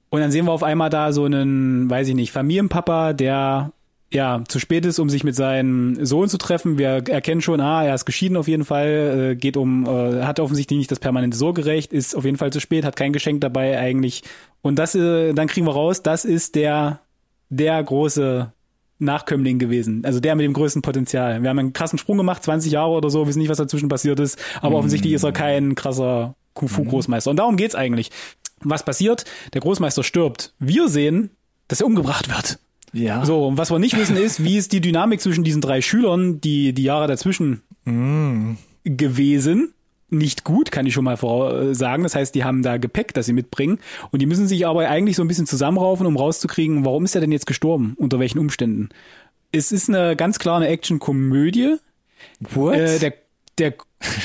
und dann sehen wir auf einmal da so einen, weiß ich nicht, Familienpapa, der ja zu spät ist, um sich mit seinem Sohn zu treffen. Wir erkennen schon, ah, er ist geschieden auf jeden Fall, äh, geht um, äh, hat offensichtlich nicht das permanente Sorgerecht, ist auf jeden Fall zu spät, hat kein Geschenk dabei eigentlich. Und das, äh, dann kriegen wir raus, das ist der, der große Nachkömmling gewesen. Also der mit dem größten Potenzial. Wir haben einen krassen Sprung gemacht, 20 Jahre oder so, wissen nicht, was dazwischen passiert ist, aber offensichtlich ist er kein krasser Kung-Fu-Großmeister. Und darum geht's eigentlich. Was passiert? Der Großmeister stirbt. Wir sehen, dass er umgebracht wird. Ja. So, und was wir nicht wissen ist, wie ist die Dynamik zwischen diesen drei Schülern, die die Jahre dazwischen Mm. gewesen. Nicht gut, kann ich schon mal sagen. Das heißt, die haben da Gepäck, das sie mitbringen. Und die müssen sich aber eigentlich so ein bisschen zusammenraufen, um rauszukriegen, warum ist er denn jetzt gestorben? Unter welchen Umständen? Es ist eine ganz klare Action-Komödie. What? Äh, der, der,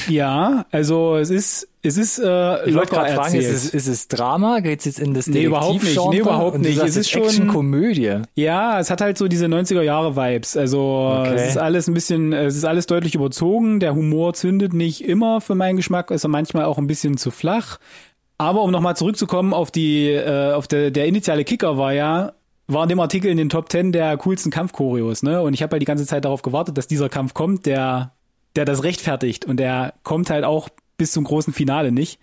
ja, also es ist, es ist äh, ich wollte locker gerade fragen, erzählt. ist es, ist es Drama? Geht's jetzt in das Nee, überhaupt nicht. Nee, überhaupt nicht. Es ist schon- Action-Komödie. Ja, es hat halt so diese 90er Jahre Vibes. Also Okay. es ist alles ein bisschen, es ist alles deutlich überzogen. Der Humor zündet nicht immer für meinen Geschmack, ist er manchmal auch ein bisschen zu flach. Aber um nochmal zurückzukommen auf die, äh, auf der, der initiale Kicker war ja, war in dem Artikel in den Top 10 der coolsten Kampfchoreos, ne? Und ich habe halt die ganze Zeit darauf gewartet, dass dieser Kampf kommt, der, der das rechtfertigt. Und der kommt halt auch bis zum großen Finale nicht.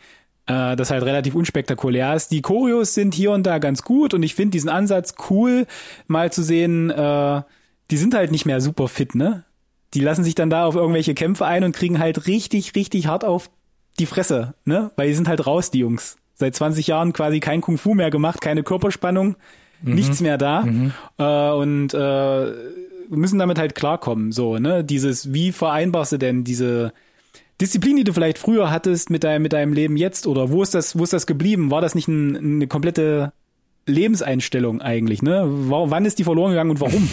Äh, das halt relativ unspektakulär ist. Die Choreos sind hier und da ganz gut und ich finde diesen Ansatz cool, mal zu sehen, äh, die sind halt nicht mehr super fit, ne? Die lassen sich dann da auf irgendwelche Kämpfe ein und kriegen halt richtig, richtig hart auf die Fresse, ne? Weil die sind halt raus, die Jungs. Seit 20 Jahren quasi kein Kung Fu mehr gemacht, keine Körperspannung, nichts mehr da. Äh, und äh, müssen damit halt klarkommen. So, ne? Dieses, wie vereinbarst du denn diese Disziplin, die du vielleicht früher hattest mit deinem, mit deinem Leben jetzt? Oder wo ist das, wo ist das geblieben? War das nicht ein, eine komplette Lebenseinstellung eigentlich, ne? Wa- Wann ist die verloren gegangen und warum?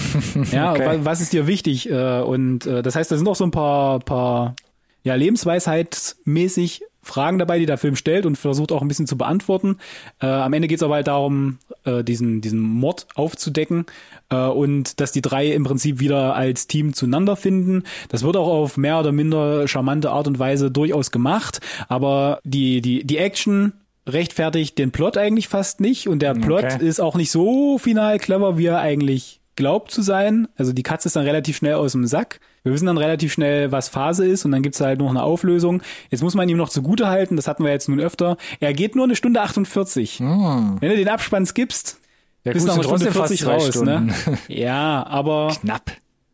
ja, Okay. wa- was ist dir wichtig? Äh, Und äh, das heißt, da sind auch so ein paar, paar ja, lebensweisheitsmäßig Fragen dabei, die der Film stellt und versucht auch ein bisschen zu beantworten. Äh, am Ende geht es aber halt darum, äh, diesen, diesen Mord aufzudecken äh, und dass die drei im Prinzip wieder als Team zueinander finden. Das wird auch auf mehr oder minder charmante Art und Weise durchaus gemacht, aber die, die, die Action rechtfertigt den Plot eigentlich fast nicht und der Plot Okay. ist auch nicht so final clever, wie er eigentlich glaubt zu sein. Also die Katze ist dann relativ schnell aus dem Sack. Wir wissen dann relativ schnell, was Phase ist und dann gibt's halt noch eine Auflösung. Jetzt muss man ihm noch zugute halten, das hatten wir jetzt nun öfter. Er geht nur eine Stunde 48. Wenn du den Abspann skippst, Ja, bist du sind Stunde trotzdem fast 40 zwei raus. Ne? Ja, aber Knapp.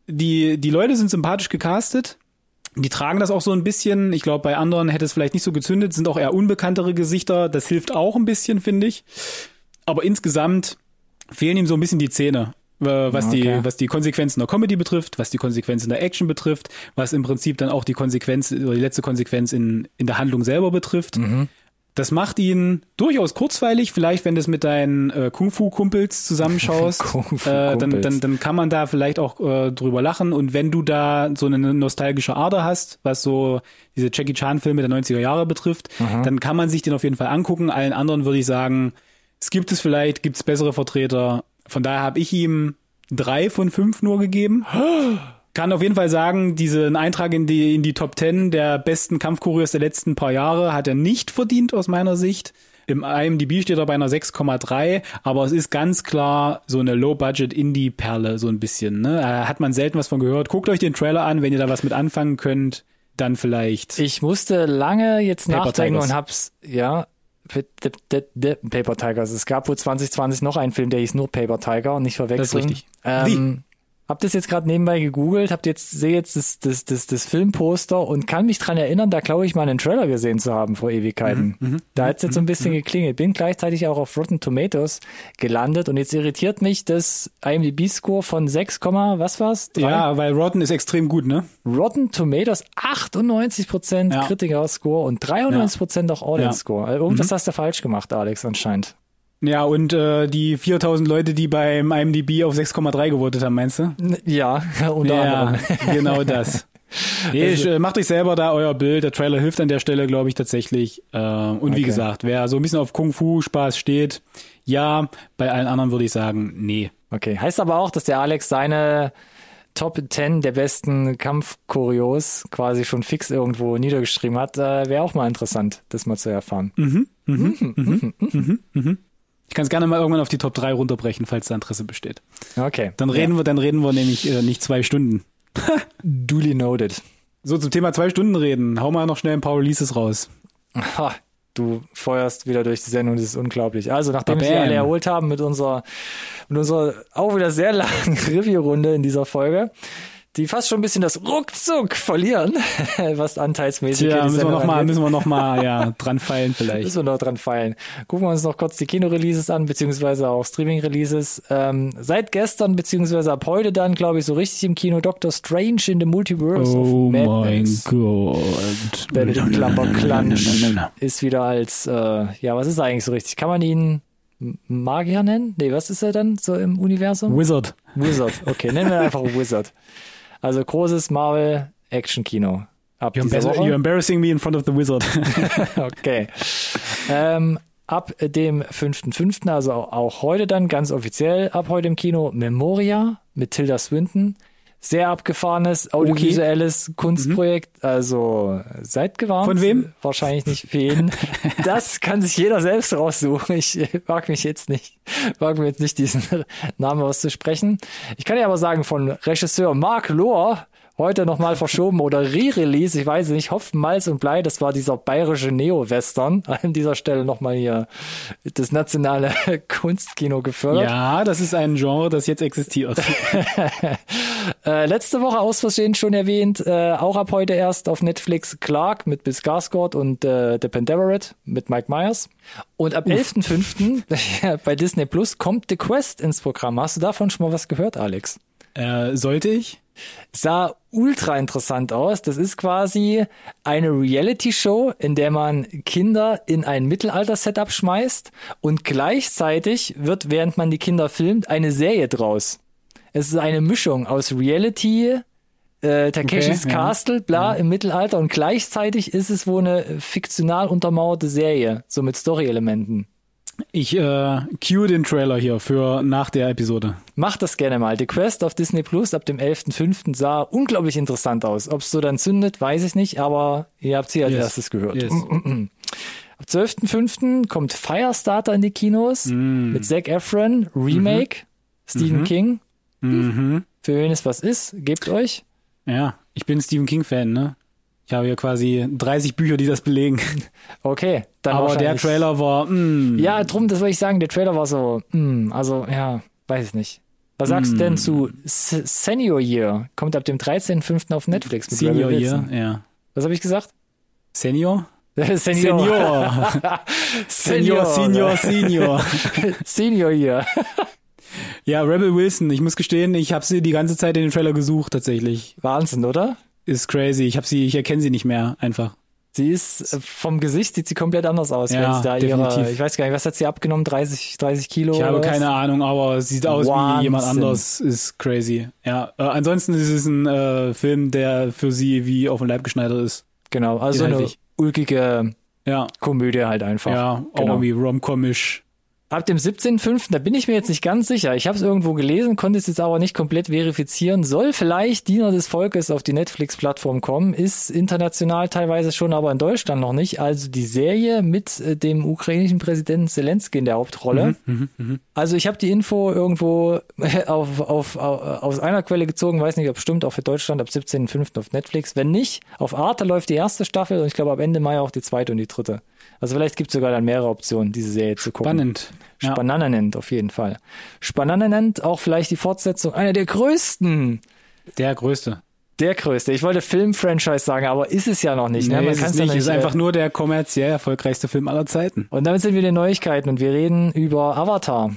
die, die Leute sind sympathisch gecastet. Die tragen das auch so ein bisschen. Ich glaube, bei anderen hätte es vielleicht nicht so gezündet, sind auch eher unbekanntere Gesichter. Das hilft auch ein bisschen, finde ich. Aber insgesamt fehlen ihm so ein bisschen die Zähne, äh, was, Okay. die, was die Konsequenzen der Comedy betrifft, was die Konsequenzen der Action betrifft, was im Prinzip dann auch die Konsequenz oder die letzte Konsequenz in, in der Handlung selber betrifft. Das macht ihn durchaus kurzweilig. Vielleicht, wenn du es mit deinen äh, Kung-Fu-Kumpels zusammenschaust, Kung-Fu-Kumpels. äh, dann, dann, dann kann man da vielleicht auch äh, drüber lachen. Und wenn du da so eine nostalgische Ader hast, was so diese Jackie Chan-Filme der 90er Jahre betrifft, dann kann man sich den auf jeden Fall angucken. Allen anderen würde ich sagen, es gibt es vielleicht, gibt es bessere Vertreter. Von daher habe ich ihm drei von fünf nur gegeben. Kann auf jeden Fall sagen, diesen Eintrag in die, in die Top 10 der besten Kampfkuriers der letzten paar Jahre hat er nicht verdient aus meiner Sicht. Im IMDb steht er bei einer 6,3, aber es ist ganz klar so eine Low-Budget-Indie-Perle, so ein bisschen. Ne? Da hat man selten was von gehört. Guckt euch den Trailer an, wenn ihr da was mit anfangen könnt, dann vielleicht. Ich musste lange jetzt Paper nachdenken Tigers. und hab's, ja, Paper Tigers. Es gab wohl 2020 noch einen Film, der hieß nur Paper Tiger und nicht verwechseln. Das ist richtig. Ähm, hab das jetzt gerade nebenbei gegoogelt, hab jetzt sehe jetzt das, das, das, das Filmposter und kann mich dran erinnern, da glaube ich mal einen Trailer gesehen zu haben vor Ewigkeiten. Mhm, da hat's jetzt so ein bisschen geklingelt. Bin gleichzeitig auch auf Rotten Tomatoes gelandet und jetzt irritiert mich das IMDb-Score von 6, was war's? Drei? Ja, weil Rotten ist extrem gut, ne? Rotten Tomatoes 98% Ja. Kritiker-Score und 93% auch Audience-Score. Also irgendwas Mhm. hast du falsch gemacht, Alex, anscheinend. Ja, und äh, die 4000 Leute, die beim IMDb auf 6,3 gewotet haben, meinst du? Ja, unter Ja, anderem. genau das. Nee, ich, äh, macht euch selber da euer Bild. Der Trailer hilft an der Stelle, glaube ich, tatsächlich. Äh, und wie Okay. gesagt, wer so ein bisschen auf Kung-Fu-Spaß steht, ja, bei allen anderen würde ich sagen, nee. Okay, heißt aber auch, dass der Alex seine Top 10 der besten Kampfkurios quasi schon fix irgendwo niedergeschrieben hat. Äh, Wäre auch mal interessant, das mal zu erfahren. Ich kann es gerne mal irgendwann auf die Top 3 runterbrechen, falls da Interesse besteht. Okay. Dann reden wir, dann reden wir nämlich äh, nicht zwei Stunden. Duly noted. So, zum Thema zwei Stunden reden. Hau mal noch schnell ein paar Releases raus. Ha, du feuerst wieder durch die Sendung, das ist unglaublich. Also, nachdem wir alle erholt haben mit unserer, mit unserer auch wieder sehr langen Review-Runde in dieser Folge, die fast schon ein bisschen das Ruckzuck verlieren, was anteilsmäßig Ja, hier die müssen wir Sendung noch mal, angeht. müssen wir noch mal, ja, dran feilen vielleicht. Müssen wir noch dran feilen. Gucken wir uns noch kurz die Kino-Releases an, beziehungsweise auch Streaming-Releases. Ähm, seit gestern, beziehungsweise ab heute dann, glaube ich, so richtig im Kino Doctor Strange in the Multiverse Oh of mein Madness. Gott. Benedict Cumberbatch ist wieder als, äh, ja, was ist er eigentlich so richtig? Kann man ihn Magier nennen? Nee, was ist er dann so im Universum? Wizard. Wizard. Okay, nennen wir einfach Wizard. Also großes Marvel-Action-Kino. Ab You're, dieser Woche. you're embarrassing me in front of the wizard. Okay. Ähm, ab dem 5.5., also auch heute dann, ganz offiziell ab heute im Kino, Memoria mit Tilda Swinton. Sehr abgefahrenes audiovisuelles Kunstprojekt. Also seid gewarnt. Von wem? Wahrscheinlich nicht für jeden. Das kann sich jeder selbst raussuchen. Ich mag mich jetzt nicht, mag mir jetzt nicht diesen Namen auszusprechen. Ich kann ja aber sagen, von Regisseur Mark Lohr, heute nochmal verschoben oder Re-Release, ich weiß nicht, Hopfen, Malz und Blei, das war dieser bayerische Neo-Western. An dieser Stelle nochmal hier das nationale Kunstkino gefördert. ja, das ist ein Genre, das jetzt existiert. Äh, letzte Woche aus Versehen schon erwähnt, äh, auch ab heute erst auf Netflix Clark mit Bill Skarsgård und äh, The Pendeverett mit Mike Myers. Und ab 11.05. bei Disney Plus kommt The Quest ins Programm. Hast du davon schon mal was gehört, Alex? äh, sollte ich? Sah ultra interessant aus. Das ist quasi eine Reality-Show, in der man Kinder in ein Mittelalter-Setup schmeißt und gleichzeitig wird, während man die Kinder filmt, eine Serie draus. Es ist eine Mischung aus Reality, äh, Takeshis Okay, ja. Castle, bla, im Mittelalter und gleichzeitig ist es wohl eine fiktional untermauerte Serie, so mit Story-Elementen. Ich äh, cue den Trailer hier für nach der Episode. Macht das gerne mal. The Quest auf Disney Plus ab dem 11.05. sah unglaublich interessant aus. Ob es so dann zündet, weiß ich nicht, aber ihr habt sie als Yes. erstes gehört. Yes. Ab 12.05. kommt Firestarter in die Kinos Mm. mit Zac Efron, Remake, Mhm. Stephen King. Für wen es was ist, gebt euch. Ja, ich bin Stephen King Fan, ne? Ich habe hier quasi 30 Bücher, die das belegen. Okay, dann Aber der Trailer war, mm, Ja, drum, das wollte ich sagen, der Trailer war so, hm, also, ja, weiß ich nicht. Was sagst du Mm. denn zu S Senior Year? Kommt ab dem 13.05. auf Netflix mit Senior Wilson. ja. Was habe ich gesagt? Senior? Senior. Senior. Senior, Senior, Senior. Senior Year. Ja, Rebel Wilson, ich muss gestehen, ich habe sie die ganze Zeit in den Trailer gesucht, tatsächlich. Wahnsinn, oder? Ist crazy. Ich habe sie, ich erkenne sie nicht mehr, einfach. Sie ist äh, vom Gesicht sieht sie komplett anders aus, Ja, wenn sie da ihre, definitiv. ich weiß gar nicht, was hat sie abgenommen? 30, 30 Kilo? Ich habe keine Ahnung, aber sieht aus Wahnsinn. wie jemand anders. Ist crazy. Ja. Äh, ansonsten ist es ein äh, Film, der für sie wie auf den Leib geschneidert ist. Genau, also eine ulkige Ja. Komödie halt einfach. Ja, auch genau. irgendwie romcomisch. Ab dem 17.05., da bin ich mir jetzt nicht ganz sicher. Ich habe es irgendwo gelesen, konnte es jetzt aber nicht komplett verifizieren. Soll vielleicht Diener des Volkes auf die Netflix-Plattform kommen, ist international teilweise schon, aber in Deutschland noch nicht. Also die Serie mit äh, dem ukrainischen Präsidenten Zelensky in der Hauptrolle. Also ich habe die Info irgendwo auf, auf, auf, aus einer Quelle gezogen, weiß nicht, ob stimmt, auch für Deutschland ab 17.05. auf Netflix. Wenn nicht, auf Arte läuft die erste Staffel und ich glaube ab Ende Mai auch die zweite und die dritte. Also vielleicht gibt es sogar dann mehrere Optionen, diese Serie zu gucken. Spannend. Ja. Spannend auf jeden Fall. Spannend auch vielleicht die Fortsetzung, einer der größten, Der größte. der größte. Ich wollte Film-Franchise sagen, aber ist es ja noch nicht. ne? Nee, Man ist es ja nicht. Ist äh, einfach nur der kommerziell erfolgreichste Film aller Zeiten. Und damit sind wir in den Neuigkeiten und wir reden über Avatar.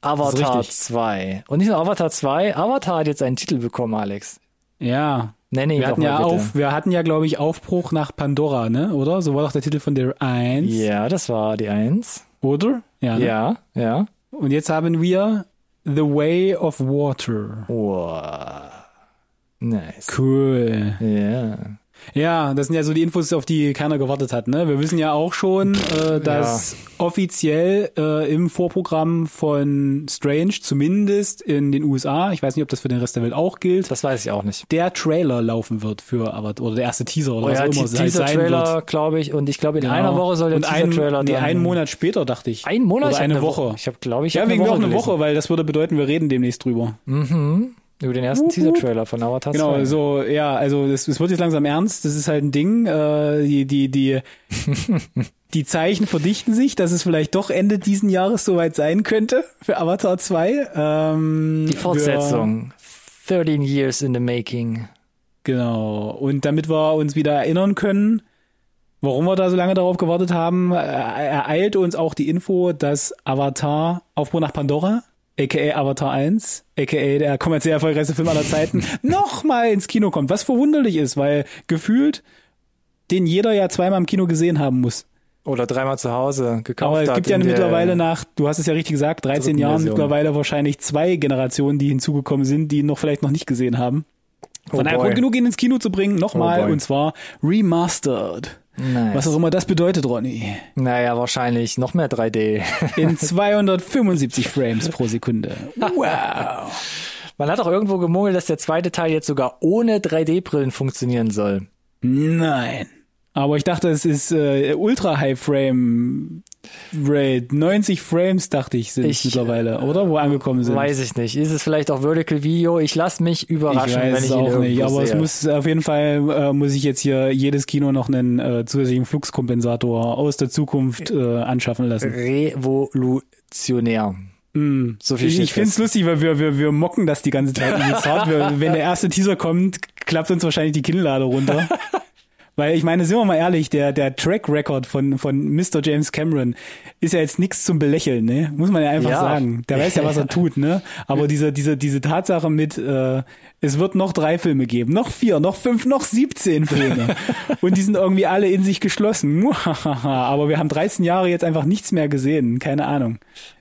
Avatar richtig. 2. Und nicht nur Avatar 2, Avatar hat jetzt einen Titel bekommen, Alex. Ja. Nenne ihn Wir hatten ja bitte. auf, wir hatten ja, glaube ich, Aufbruch nach Pandora, ne? Oder? So war doch der Titel von der 1. Ja, das war die 1. Oder? Ja. Ne? Ja, ja. Und jetzt haben wir The Way of Water. Wow. Nice. Cool. Ja. Ja, das sind ja so die Infos, auf die keiner gewartet hat. Ne? Wir wissen ja auch schon, äh, dass offiziell äh, im Vorprogramm von Strange, zumindest in den USA, ich weiß nicht, ob das für den Rest der Welt auch gilt, Das weiß ich auch nicht. der Trailer laufen wird für Avatar oder der erste Teaser oder Oh was ja, auch immer halt sein wird. Trailer, glaube ich, und ich glaube, in Genau. einer Woche soll der Und ein, Teaser-Trailer nee, einen Monat später, dachte ich. Ein Monat? Oder Ich eine Woche. Ich habe, glaube ich, ja, wegen mir auch eine. Woche, weil das würde bedeuten, wir reden demnächst drüber. Über den ersten Teaser-Trailer von Avatar Genau, 2. so, ja, also das, das wird jetzt langsam ernst, das ist halt ein Ding, äh, die, die, die, die Zeichen verdichten sich, dass es vielleicht doch Ende diesen Jahres soweit sein könnte für Avatar 2. Ähm, Die Fortsetzung. 13 years in the making. Genau. Und damit wir uns wieder erinnern können, warum wir da so lange darauf gewartet haben, äh, ereilt uns auch die Info, dass Avatar Aufbruch nach Pandora, aka Avatar 1, aka der kommerziell erfolgreichste Film aller Zeiten, nochmal ins Kino kommt. Was verwunderlich ist, weil gefühlt den jeder ja zweimal im Kino gesehen haben muss. Oder dreimal zu Hause gekauft Aber es gibt ja mittlerweile nach, du hast es ja richtig gesagt, 13 dritten Jahren Version. mittlerweile wahrscheinlich zwei Generationen, die hinzugekommen sind, die ihn noch vielleicht noch nicht gesehen haben. Oh Von daher boy. Grund genug, ihn ins Kino zu bringen, nochmal, Oh und zwar remastered. Nice. Was auch immer das bedeutet, Ronny. Naja, wahrscheinlich noch mehr 3D. In 275 Frames pro Sekunde. Wow. Man hat auch irgendwo gemungelt, dass der zweite Teil jetzt sogar ohne 3D-Brillen funktionieren soll. Nein. Aber ich dachte, es ist äh, Ultra High Frame Rate. 90 Frames, dachte ich, sind es Ich, äh, mittlerweile, oder? Wo angekommen sind. Weiß ich nicht. Ist es vielleicht auch Vertical Video? Ich lasse mich Ich überraschen, weiß wenn ich es auch nicht, aber es sehe. muss auf jeden Fall äh, muss ich jetzt hier jedes Kino noch einen äh, zusätzlichen Fluxkompensator aus der Zukunft äh, anschaffen lassen. revolutionär. So viel Ich, ich finde es lustig, weil wir, wir, wir mocken das die ganze Zeit. hart. Wenn der erste Teaser kommt, klappt uns wahrscheinlich die Kinnlade runter. Weil ich meine, sind wir mal ehrlich, der, der Track Record von, von Mr. James Cameron ist ja jetzt nichts zum Belächeln, ne? Muss man ja einfach Ja. sagen. Der weiß ja, was er tut, ne? Aber diese, diese, diese Tatsache mit, äh, es wird noch drei Filme geben, noch vier, noch fünf, noch 17 Filme. Und die sind irgendwie alle in sich geschlossen. Aber wir haben 13 Jahre jetzt einfach nichts mehr gesehen. Keine Ahnung.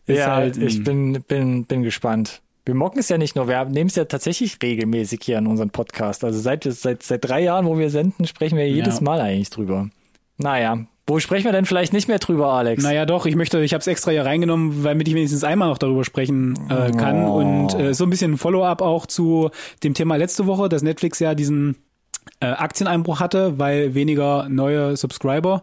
Ist Ja, halt, ich mh. bin, bin, bin gespannt. Wir mocken es ja nicht nur, wir nehmen es ja tatsächlich regelmäßig hier in unserem Podcast. Also seit, seit, seit drei Jahren, wo wir senden, sprechen wir jedes Ja. Mal eigentlich drüber. Naja, wo sprechen wir denn vielleicht nicht mehr drüber, Alex? Naja, doch, ich möchte, ich habe es extra hier reingenommen, damit ich wenigstens einmal noch darüber sprechen äh, kann. Oh. Und äh, so ein bisschen ein Follow-up auch zu dem Thema letzte Woche, dass Netflix ja diesen äh, Aktieneinbruch hatte, weil weniger neue Subscriber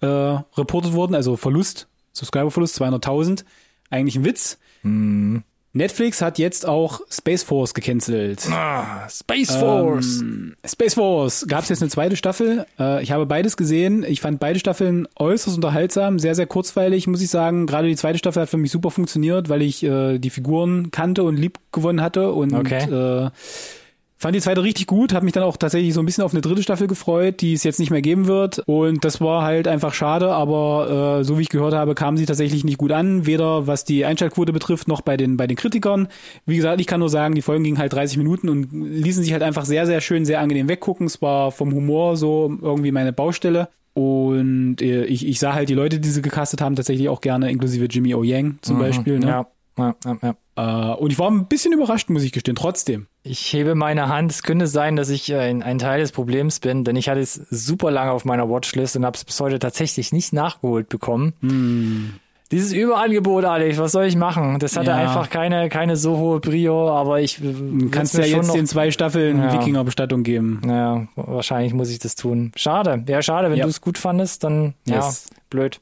äh, reportet wurden, also Verlust, Subscriberverlust 200.000. Eigentlich ein Witz. Netflix hat jetzt auch Space Force gecancelt. Ah, Space Force. Ähm, Space Force gab es jetzt eine zweite Staffel. Äh, ich habe beides gesehen. Ich fand beide Staffeln äußerst unterhaltsam, sehr, sehr kurzweilig, muss ich sagen. Gerade die zweite Staffel hat für mich super funktioniert, weil ich äh, die Figuren kannte und lieb gewonnen hatte und Okay. äh, Fand die zweite richtig gut, habe mich dann auch tatsächlich so ein bisschen auf eine dritte Staffel gefreut, die es jetzt nicht mehr geben wird. Und das war halt einfach schade, aber äh, so wie ich gehört habe, kam sie tatsächlich nicht gut an, weder was die Einschaltquote betrifft, noch bei den, bei den Kritikern. Wie gesagt, ich kann nur sagen, die Folgen gingen halt 30 Minuten und ließen sich halt einfach sehr, sehr schön, sehr angenehm weggucken. Es war vom Humor so irgendwie meine Baustelle. Und äh, ich, ich sah halt die Leute, die sie gecastet haben, tatsächlich auch gerne, inklusive Jimmy O. Yang zum Beispiel. Ne? Ja, ja, ja, Äh, und ich war ein bisschen überrascht, muss ich gestehen, trotzdem. Ich hebe meine Hand. Es könnte sein, dass ich äh, ein, ein Teil des Problems bin, denn ich hatte es super lange auf meiner Watchlist und habe es bis heute tatsächlich nicht nachgeholt bekommen. Dieses Überangebot, Alex, was soll ich machen? Das hatte Ja. einfach keine, keine so hohe Prio, aber ich äh, Du kannst ja jetzt schon den zwei Staffeln Ja. Wikingerbestattung geben. Ja, wahrscheinlich muss ich das tun. Schade. Ja, schade. Wenn Ja. du es gut fandest, dann Yes. ja, blöd.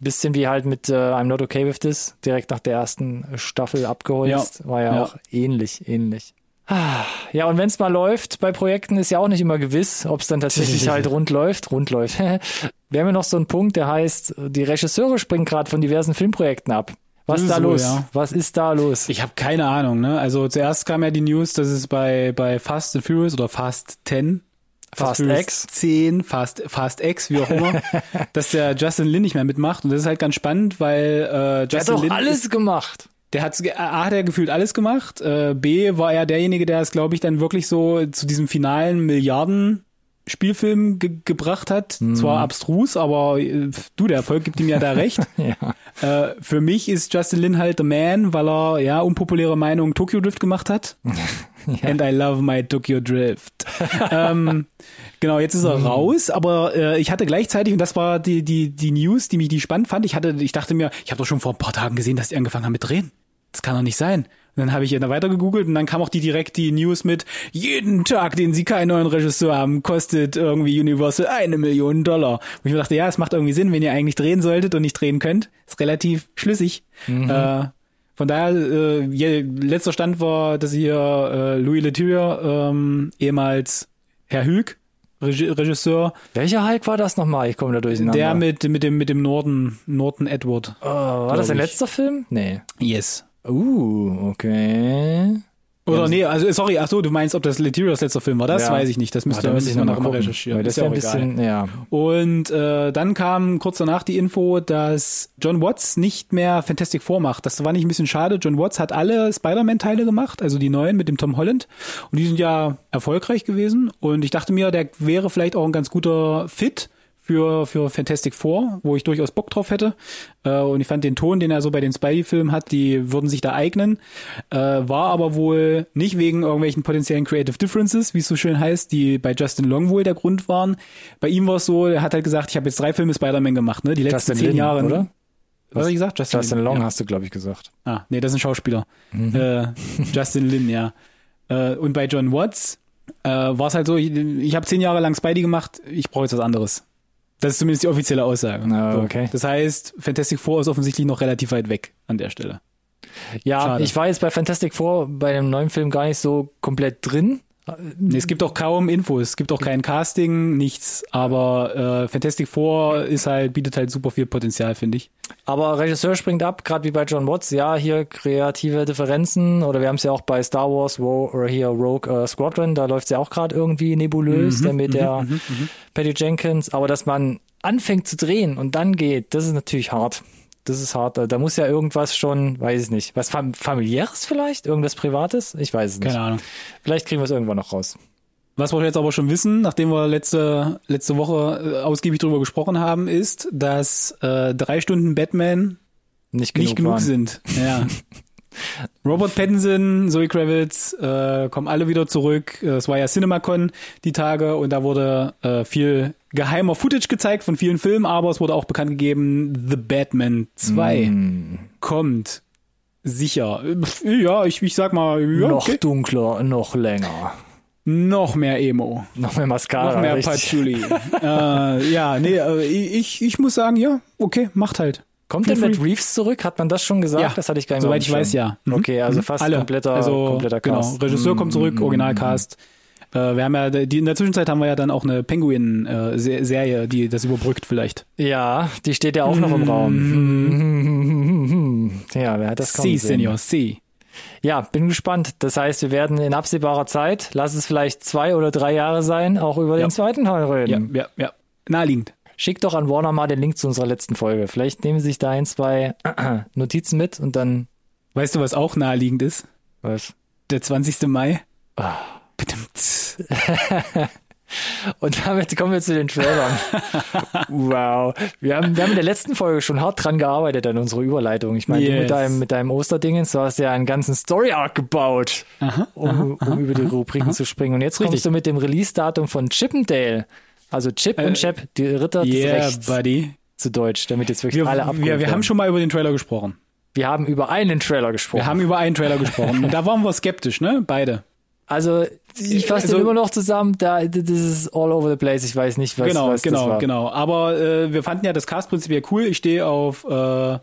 Bisschen wie halt mit äh, I'm Not Okay With This, direkt nach der ersten Staffel abgeholzt. War ja, Ja. auch ähnlich, ähnlich. Ah, Ja, und wenn es mal läuft bei Projekten, ist ja auch nicht immer gewiss, ob es dann tatsächlich halt rund läuft. Rund läuft. Wir haben ja noch so einen Punkt, der heißt, die Regisseure springen gerade von diversen Filmprojekten ab. Was ist da so, los? ja. Was ist da los? Ich habe keine Ahnung, ne? Also zuerst kam ja die News, dass es bei, bei Fast and Furious oder Fast 10 Fast X. 10, Fast, Fast X, wie auch immer, dass der Justin Lin nicht mehr mitmacht. Und das ist halt ganz spannend, weil äh, Der hat Justin doch Lin alles gemacht. Der hat A hat er gefühlt alles gemacht. Äh, B war er derjenige, der es, glaube ich, dann wirklich so zu diesem finalen Milliarden Spielfilm ge gebracht hat. Mhm. Zwar abstrus, aber äh, du, der Erfolg gibt ihm ja da recht. Ja. äh, für mich ist Justin Lin halt the man, weil er ja unpopuläre Meinung Tokyo Drift gemacht hat. And I love my Tokyo Drift. ähm, genau, jetzt ist er Mhm. raus, aber äh, ich hatte gleichzeitig, und das war die, die, die News, die mich die spannend fand, ich hatte, ich dachte mir, ich habe doch schon vor ein paar Tagen gesehen, dass die angefangen haben mit Drehen. Das kann doch nicht sein. Und dann habe ich dann weiter gegoogelt und dann kam auch die direkt die News mit, jeden Tag, den sie keinen neuen Regisseur haben, kostet irgendwie Universal eine Million Dollar. Und ich mir dachte, ja, es macht irgendwie Sinn, wenn ihr eigentlich drehen solltet und nicht drehen könnt. Ist relativ schlüssig. Äh, von daher, äh, letzter Stand war, dass hier äh, Louis Leterrier, ähm, ehemals Herr Regi Regisseur, Welcher Hulk war das nochmal? Ich komme da durcheinander. der mit, mit dem, mit dem Norden, Norton Edward. Oh, war das glaub der ich. letzte Film? Nee. Yes. Uh, okay. Oder nee, also sorry, ach so, du meinst, ob das Letirios letzter Film war? Das Ja. weiß ich nicht. Das müsste da müsste ich noch mal mal recherchieren. weil das Ist ja wäre ein auch egal. bisschen, ja. Und äh, dann kam kurz danach die Info, dass John Watts nicht mehr Fantastic Four macht. Das war nicht ein bisschen schade. John Watts hat alle Spider-Man-Teile gemacht, also die neuen mit dem Tom Holland. Und die sind ja erfolgreich gewesen. Und ich dachte mir, der wäre vielleicht auch ein ganz guter Fit für, für Fantastic Four, wo ich durchaus Bock drauf hätte. Äh, und ich fand den Ton, den er so bei den Spidey-Filmen hat, die würden sich da eignen. Äh, war aber wohl nicht wegen irgendwelchen potenziellen Creative Differences, wie es so schön heißt, die bei Justin Long wohl der Grund waren. Bei ihm war es so, er hat halt gesagt, ich habe jetzt drei Filme Spider-Man gemacht, ne? Die letzten Justin zehn Lin, Jahre. oder? Was hast du gesagt? Justin, Justin Lin, Long ja. hast du, glaube ich, gesagt. Ah, nee, das ist ein Schauspieler. Äh, Justin Lin, ja. Äh, und bei John Watts äh, war es halt so, ich, ich habe zehn Jahre lang Spidey gemacht, ich brauche jetzt was anderes. Das ist zumindest die offizielle Aussage. Ah, So. okay. Das heißt, Fantastic Four ist offensichtlich noch relativ weit weg an der Stelle. Ja, Schade. ich war jetzt bei Fantastic Four bei dem neuen Film gar nicht so komplett drin. Nee, Es gibt auch kaum Infos, es gibt auch kein Casting, nichts, aber äh, Fantastic Four ist halt, bietet halt super viel Potenzial, finde ich. Aber Regisseur springt ab, gerade wie bei John Watts. Ja, hier kreative Differenzen. Oder wir haben es ja auch bei Star Wars, Ro oder hier Rogue äh, Squadron. Da läuft es ja auch gerade irgendwie nebulös Mhm, mit der Patty Jenkins. Aber dass man anfängt zu drehen und dann geht, das ist natürlich hart. Das ist hart. Da muss ja irgendwas schon, weiß ich nicht, was fam familiäres vielleicht? Irgendwas Privates? Ich weiß es nicht. Keine Ahnung. Vielleicht kriegen wir es irgendwann noch raus. Was wir jetzt aber schon wissen, nachdem wir letzte, letzte Woche äh, ausgiebig drüber gesprochen haben, ist, dass äh, drei Stunden Batman Nicht genug, nicht genug sind. Ja. Robert Pattinson, Zoe Kravitz äh, kommen alle wieder zurück. Äh, Es war ja CinemaCon die Tage und da wurde äh, viel geheimer Footage gezeigt von vielen Filmen, aber es wurde auch bekannt gegeben, The Batman 2 Mm. kommt sicher. Ja, ich, ich sag mal, ja, noch okay. dunkler, noch länger. noch mehr Emo. Noch mehr Mascara. Noch mehr. Patchouli. äh, ja, nee, äh, ich, ich muss sagen, ja, okay, macht halt. Kommt denn Matt. Reeves zurück? Hat man das schon gesagt? Ja, das hatte ich gar nicht Soweit mehr ich weiß, ja. Mhm. Okay, also Mhm. fast Alle. kompletter, also, kompletter Cast. Genau, Regisseur kommt zurück, Mm, Originalcast. Äh, wir haben ja, die, in der Zwischenzeit haben wir ja dann auch eine Penguin-Serie, die das überbrückt vielleicht. Ja, die steht ja auch noch im Raum. Ja, wer hat das kommen Sie, sehen? Senior, Sie. Ja, bin gespannt. Das heißt, wir werden in absehbarer Zeit, lass es vielleicht zwei oder drei Jahre sein, auch über Ja. den zweiten Teil Ja, reden. ja, ja. Naheliegend. Schickt doch an Warner mal den Link zu unserer letzten Folge. Vielleicht nehmen Sie sich da ein, zwei Notizen mit und dann Weißt du, was auch naheliegend ist? was? Der 20. Mai. Ah. Und damit kommen wir zu den Trailern. wow. Wir haben, wir haben in der letzten Folge schon hart dran gearbeitet an unserer Überleitung. Ich meine, du Yes. mit deinem, mit deinem Osterdingens, du hast ja einen ganzen Story-Arc gebaut, um, um über die Rubriken zu springen. Und jetzt Richtig. kommst du mit dem Release-Datum von Chippendale. Also Chip und Chap, die Ritter des Yeah, Rechts buddy. zu Deutsch, damit jetzt wirklich Wir, alle abgeholt wir, wir haben schon mal über den Trailer gesprochen. wir haben über einen Trailer gesprochen. Wir haben über einen Trailer gesprochen. Und da waren wir skeptisch, ne? Beide. also, ich fasse Also- den immer noch zusammen, da, das ist all over the place. Ich weiß nicht, was, genau, was das genau, war. genau. Aber äh, wir fanden ja das Cast prinzipiell cool. Ich stehe auf äh,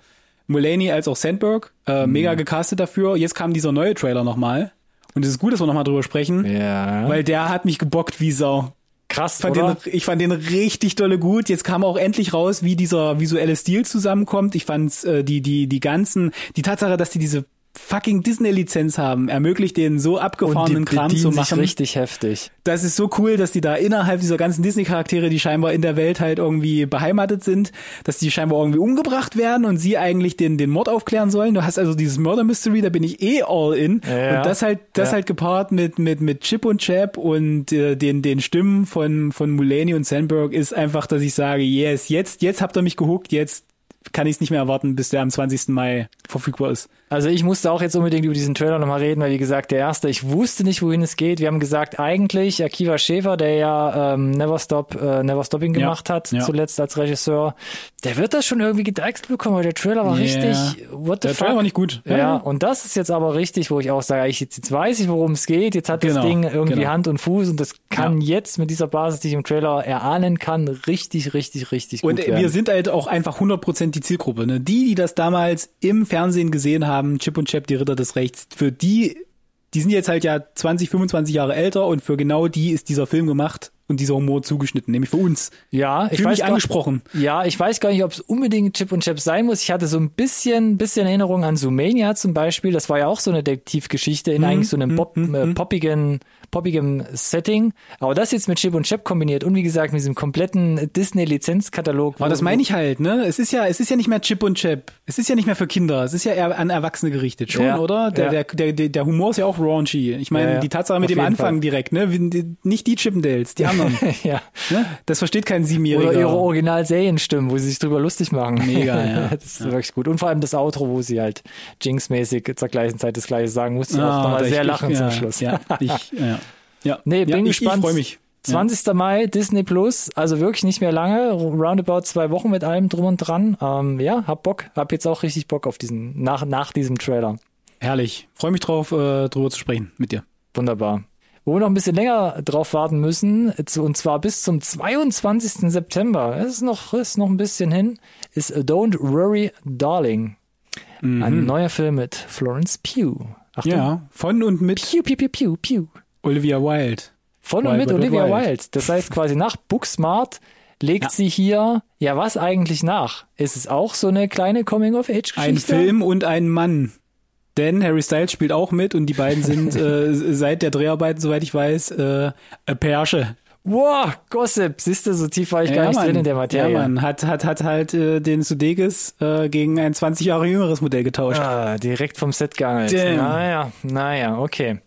Mulaney als auch Sandberg. Äh, Mhm. Mega gecastet dafür. Jetzt kam dieser neue Trailer nochmal. Und es ist gut, dass wir nochmal drüber sprechen, Ja. weil der hat mich gebockt wie Sau. Krass, Ich fand, oder? den, ich fand den richtig dolle gut. Jetzt kam auch endlich raus, wie dieser visuelle Stil zusammenkommt. Ich fand äh, die, die, die ganzen, die Tatsache, dass die diese fucking Disney-Lizenz haben, ermöglicht denen so abgefahrenen die Kram bedienen zu machen. richtig heftig. das ist so cool, dass die da innerhalb dieser ganzen Disney-Charaktere, die scheinbar in der Welt halt irgendwie beheimatet sind, dass die scheinbar irgendwie umgebracht werden und sie eigentlich den, den Mord aufklären sollen. Du hast also dieses Murder Mystery, da bin ich eh all in. Ja. Und das halt, das Ja. halt gepaart mit, mit, mit Chip und Chap und äh, den, den Stimmen von, von Mulaney und Sandberg ist einfach, dass ich sage, yes, jetzt, jetzt habt ihr mich gehuckt, jetzt kann ich es nicht mehr erwarten, bis der am 20. Mai verfügbar ist. Also ich musste auch jetzt unbedingt über diesen Trailer nochmal reden, weil wie gesagt, der erste, ich wusste nicht, wohin es geht. Wir haben gesagt, eigentlich Akiva Schäfer, der ja ähm, Never Stop, äh, Never Stopping Ja, gemacht hat, ja. zuletzt als Regisseur, der wird das schon irgendwie gedeichselt bekommen, weil der Trailer war Yeah. richtig, what the Der fuck? Trailer war nicht gut. Ja, und das ist jetzt aber richtig, wo ich auch sage, ich, jetzt, jetzt weiß ich, worum es geht. Jetzt hat das Genau, Ding irgendwie genau. Hand und Fuß und das kann jetzt mit dieser Basis, die ich im Trailer erahnen kann, richtig, richtig, richtig Und gut werden. wir sind halt auch einfach 100% die Zielgruppe. Ne? Die, die das damals im Fernsehen gesehen haben, Chip und Chap, die Ritter des Rechts, für die, die sind jetzt halt ja 20, 25 Jahre älter und für genau die ist dieser Film gemacht. und dieser Humor zugeschnitten, nämlich für uns. Ja, ich Fühl weiß mich gar- angesprochen. Ja, ich weiß gar nicht, ob es unbedingt Chip und Chap sein muss. Ich hatte so ein bisschen, bisschen Erinnerung an Zoomania zum Beispiel. Das war ja auch so eine Detektivgeschichte in eigentlich so einem Pop, äh, poppigen, poppigem Setting. Aber das jetzt mit Chip und Chap kombiniert und wie gesagt mit diesem kompletten Disney-Lizenzkatalog. Aber das meine ich halt, ne? Es ist ja, es ist ja nicht mehr Chip und Chap. Es ist ja nicht mehr für Kinder. Es ist ja eher an Erwachsene gerichtet, schon, Ja, oder? Der, ja. der, der, der, Humor ist ja auch raunchy. Ich meine, Ja, die Tatsache mit dem Anfang Fall. direkt, ne? Nicht die Chippendales, die anderen. ja. ne? Das versteht kein Siebenjähriger. Oder ihre Original-Serienstimmen, wo sie sich drüber lustig machen. Mega, ja. das ist wirklich gut. Und vor allem das Outro, wo sie halt Jinx-mäßig zur gleichen Zeit das Gleiche sagen, musste ich auch Ah, nochmal ich- sehr ich- lachen ja, zum Schluss. Ja, ich, ja. Ja. Nee, bin ja, ich, gespannt. Ich freue mich. 20. Mai, Disney Plus, also wirklich nicht mehr lange, roundabout zwei Wochen mit allem drum und dran. Ähm, ja, hab Bock, hab jetzt auch richtig Bock auf diesen, nach, nach diesem Trailer. Herrlich. Freue mich drauf, äh, drüber zu sprechen mit dir. Wunderbar. Wo wir noch ein bisschen länger drauf warten müssen, und zwar bis zum 22. September, es ist noch, ist noch ein bisschen hin, ist Don't Worry Darling. Ein neuer Film mit Florence Pugh. Achtung. Ja, von und mit Pew, pew, pew, pew, pew. Olivia Wilde. Von und mit Olivia Wild. Wilde. Das heißt quasi nach Booksmart legt Ja. sie hier, ja was eigentlich nach? Ist es auch so eine kleine Coming-of-Age-Geschichte? Ein Film und ein Mann. Denn Harry Styles spielt auch mit und die beiden sind äh, seit der Dreharbeiten, soweit ich weiß, äh, ein Pärche. Wow, Gossip. Siehst du, so tief war ich gar nicht Mann. drin in der Materie. Ja, Mann. Hat, hat, hat halt äh, den Sudeikis äh, gegen ein 20 Jahre jüngeres Modell getauscht. Ah, direkt vom Set geangelt. Damn. Naja, naja, okay.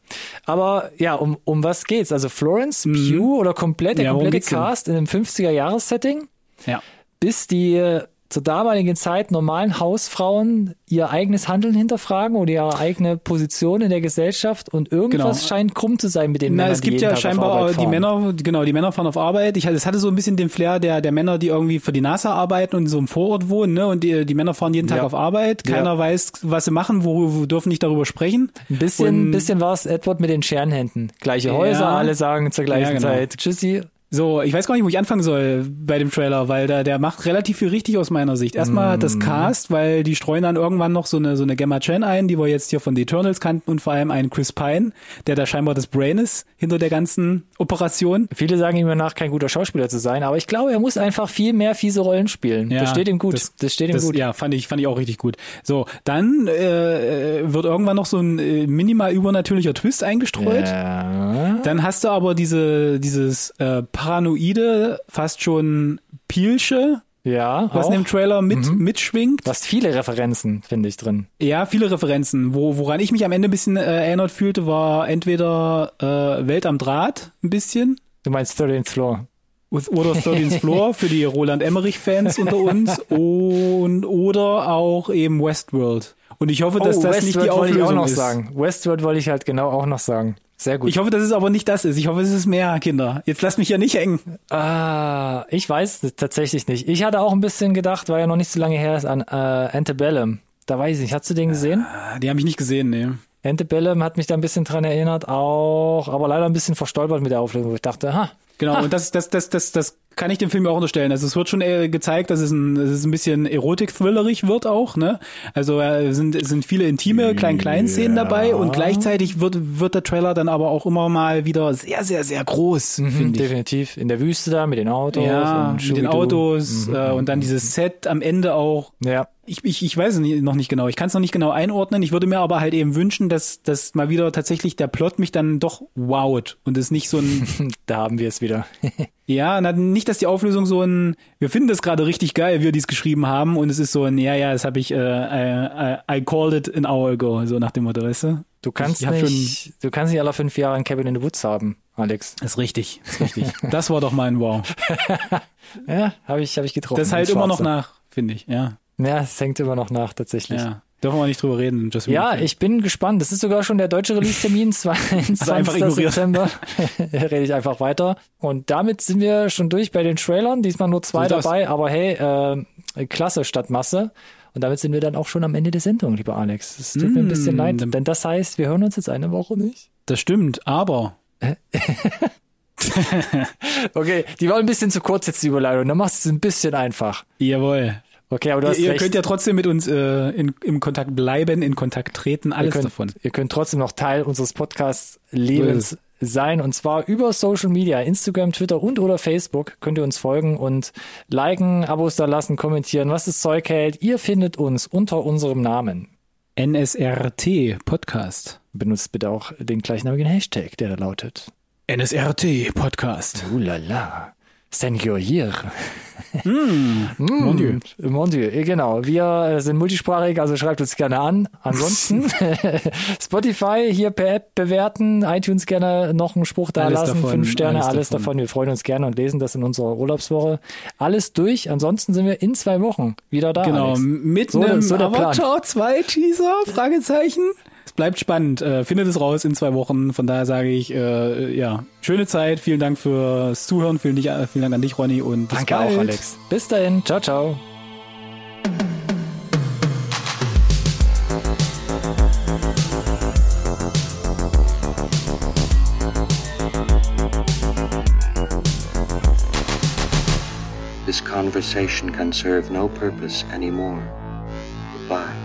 Aber ja, um, um was geht's? Also Florence Pugh oder komplett, der Mhm. Ja, komplette denn? Cast in einem 50er-Jahres-Setting, Ja. bis die äh, zur damaligen Zeit normalen Hausfrauen ihr eigenes Handeln hinterfragen oder ihre eigene Position in der Gesellschaft und irgendwas Genau. scheint krumm zu sein mit den Na, Männern, es gibt ja Tag scheinbar die. Männer, genau, die Männer fahren auf Arbeit. Ich, es hatte so ein bisschen den Flair der, der Männer, die irgendwie für die NASA arbeiten und in so einem Vorort wohnen, ne? Und die, die Männer fahren jeden Tag Ja. auf Arbeit. Keiner Ja. weiß, was sie machen, wo, wo dürfen nicht darüber sprechen. Ein bisschen, Und- bisschen war es Edward mit den Scherenhänden. Gleiche Häuser, Ja. alle sagen zur gleichen genau. Zeit Tschüssi. So, ich weiß gar nicht, wo ich anfangen soll bei dem Trailer, weil der, der macht relativ viel richtig aus meiner Sicht. Erstmal Mhm. das Cast, weil die streuen dann irgendwann noch so eine, so eine Gemma Chen ein, die wir jetzt hier von The Eternals kannten und vor allem einen Chris Pine, der da scheinbar das Brain ist hinter der ganzen Operation. Viele sagen ihm nach, kein guter Schauspieler zu sein, aber ich glaube, er muss einfach viel mehr fiese Rollen spielen. das steht ihm gut. Das, steht ihm das, gut. Ja, fand ich, fand ich auch richtig gut. So, dann äh, wird irgendwann noch so ein äh, minimal übernatürlicher Twist eingestreut. Ja. Dann hast du aber diese, dieses äh, paranoide, fast schon Pielsche, Ja, was auch. in dem Trailer mit, Mhm. mitschwingt. Du hast viele Referenzen, finde ich, drin. Ja, viele Referenzen. Wo, woran ich mich am Ende ein bisschen äh, erinnert fühlte, war entweder äh, Welt am Draht ein bisschen Du meinst 13th Floor. oder 13th Floor für die Roland Emmerich-Fans unter uns und oder auch eben Westworld. Und ich hoffe, dass das nicht die Oh, wollte ich Auflösung auch noch ist. sagen. Westworld wollte ich halt genau auch noch sagen. Sehr gut. Ich hoffe, dass es aber nicht das ist. Ich hoffe, es ist mehr, Kinder. Jetzt lasst mich ja nicht hängen. ah, ich weiß es tatsächlich nicht. Ich hatte auch ein bisschen gedacht, weil ja noch nicht so lange her ist, an äh, Antebellum. Da weiß ich nicht. Hast du den gesehen? Ah, Die habe ich nicht gesehen, nee. Antebellum hat mich da ein bisschen dran erinnert, auch, aber leider ein bisschen verstolpert mit der Auflösung, wo ich dachte, ha, Genau, und das, das, das, das, das kann ich dem Film ja auch unterstellen. Also es wird schon gezeigt, dass es ein, dass es ein bisschen erotik-thrillerig wird auch, ne? Also äh, sind, es sind viele intime, klein-klein-Szenen dabei und gleichzeitig wird, wird der Trailer dann aber auch immer mal wieder sehr, sehr, sehr groß, Mhm, finde ich. definitiv. In der Wüste da mit den Autos. Ja, und mit den. Autos äh, und dann dieses Set am Ende auch. Ja, Ich, ich, ich weiß es noch nicht genau. Ich kann es noch nicht genau einordnen. Ich würde mir aber halt eben wünschen, dass, dass mal wieder tatsächlich der Plot mich dann doch wowt und es nicht so ein da haben wir es wieder. Ja, na, nicht, dass die Auflösung so ein, wir finden das gerade richtig geil, wie wir dies geschrieben haben, und es ist so ein, ja, ja, das habe ich, äh, I, I, I called it an hour ago, so nach dem Motto, weißt du? Du kannst Ich hab nicht, du kannst nicht alle fünf Jahre ein Cabin in the Woods haben, Alex. Das ist richtig, ist richtig. das war doch mal ein Wow. Ja, habe ich, habe ich getroffen. Das halt immer noch nach, finde ich, ja. Ja, es hängt immer noch nach, tatsächlich. Ja. Dürfen wir nicht drüber reden, Just Ja, ich bin gespannt. Das ist sogar schon der deutsche Release-Termin, 22. einfach ignoriert. September. Rede ich einfach weiter. Und damit sind wir schon durch bei den Trailern. Diesmal nur zwei So dabei, aber hey, äh, Klasse statt Masse. Und damit sind wir dann auch schon am Ende der Sendung, lieber Alex. Es tut mir ein bisschen Mm, leid, dann- denn das heißt, wir hören uns jetzt eine Woche nicht. Das stimmt, aber Okay, die war ein bisschen zu kurz jetzt, die Überleitung. Dann machst du es ein bisschen einfach. jawohl. Okay, aber du hast Ihr, ihr könnt ja trotzdem mit uns äh, in, im Kontakt bleiben, in Kontakt treten, ihr alles könnt, davon. Ihr könnt trotzdem noch Teil unseres Podcasts Lebens sein und zwar über Social Media, Instagram, Twitter und oder Facebook könnt ihr uns folgen und liken, Abos da lassen, kommentieren, was das Zeug hält. Ihr findet uns unter unserem Namen. NSRT Podcast. Benutzt bitte auch den gleichnamigen Hashtag, der da lautet. NSRT Podcast. Uh Senor hier. Mm, Mon Dieu. Mon Dieu, genau. Wir sind multisprachig, also schreibt uns gerne an. Ansonsten Spotify hier per App bewerten, iTunes gerne noch einen Spruch da Alles lassen, davon, fünf Sterne, alles, alles davon. davon. Wir freuen uns gerne und lesen das in unserer Urlaubswoche. Alles durch. Ansonsten sind wir in zwei Wochen wieder da. Genau, Alex. mit So- einem so. Avatar 2 Teaser, Fragezeichen. Es bleibt spannend. Äh, findet es raus in zwei Wochen. Von daher sage ich, äh, ja, schöne Zeit. Vielen Dank fürs Zuhören. Vielen, dich, vielen Dank an dich, Ronny. Und bis Danke bald. auch, Alex. Bis dahin. Ciao, ciao. This conversation can serve no purpose anymore. Goodbye.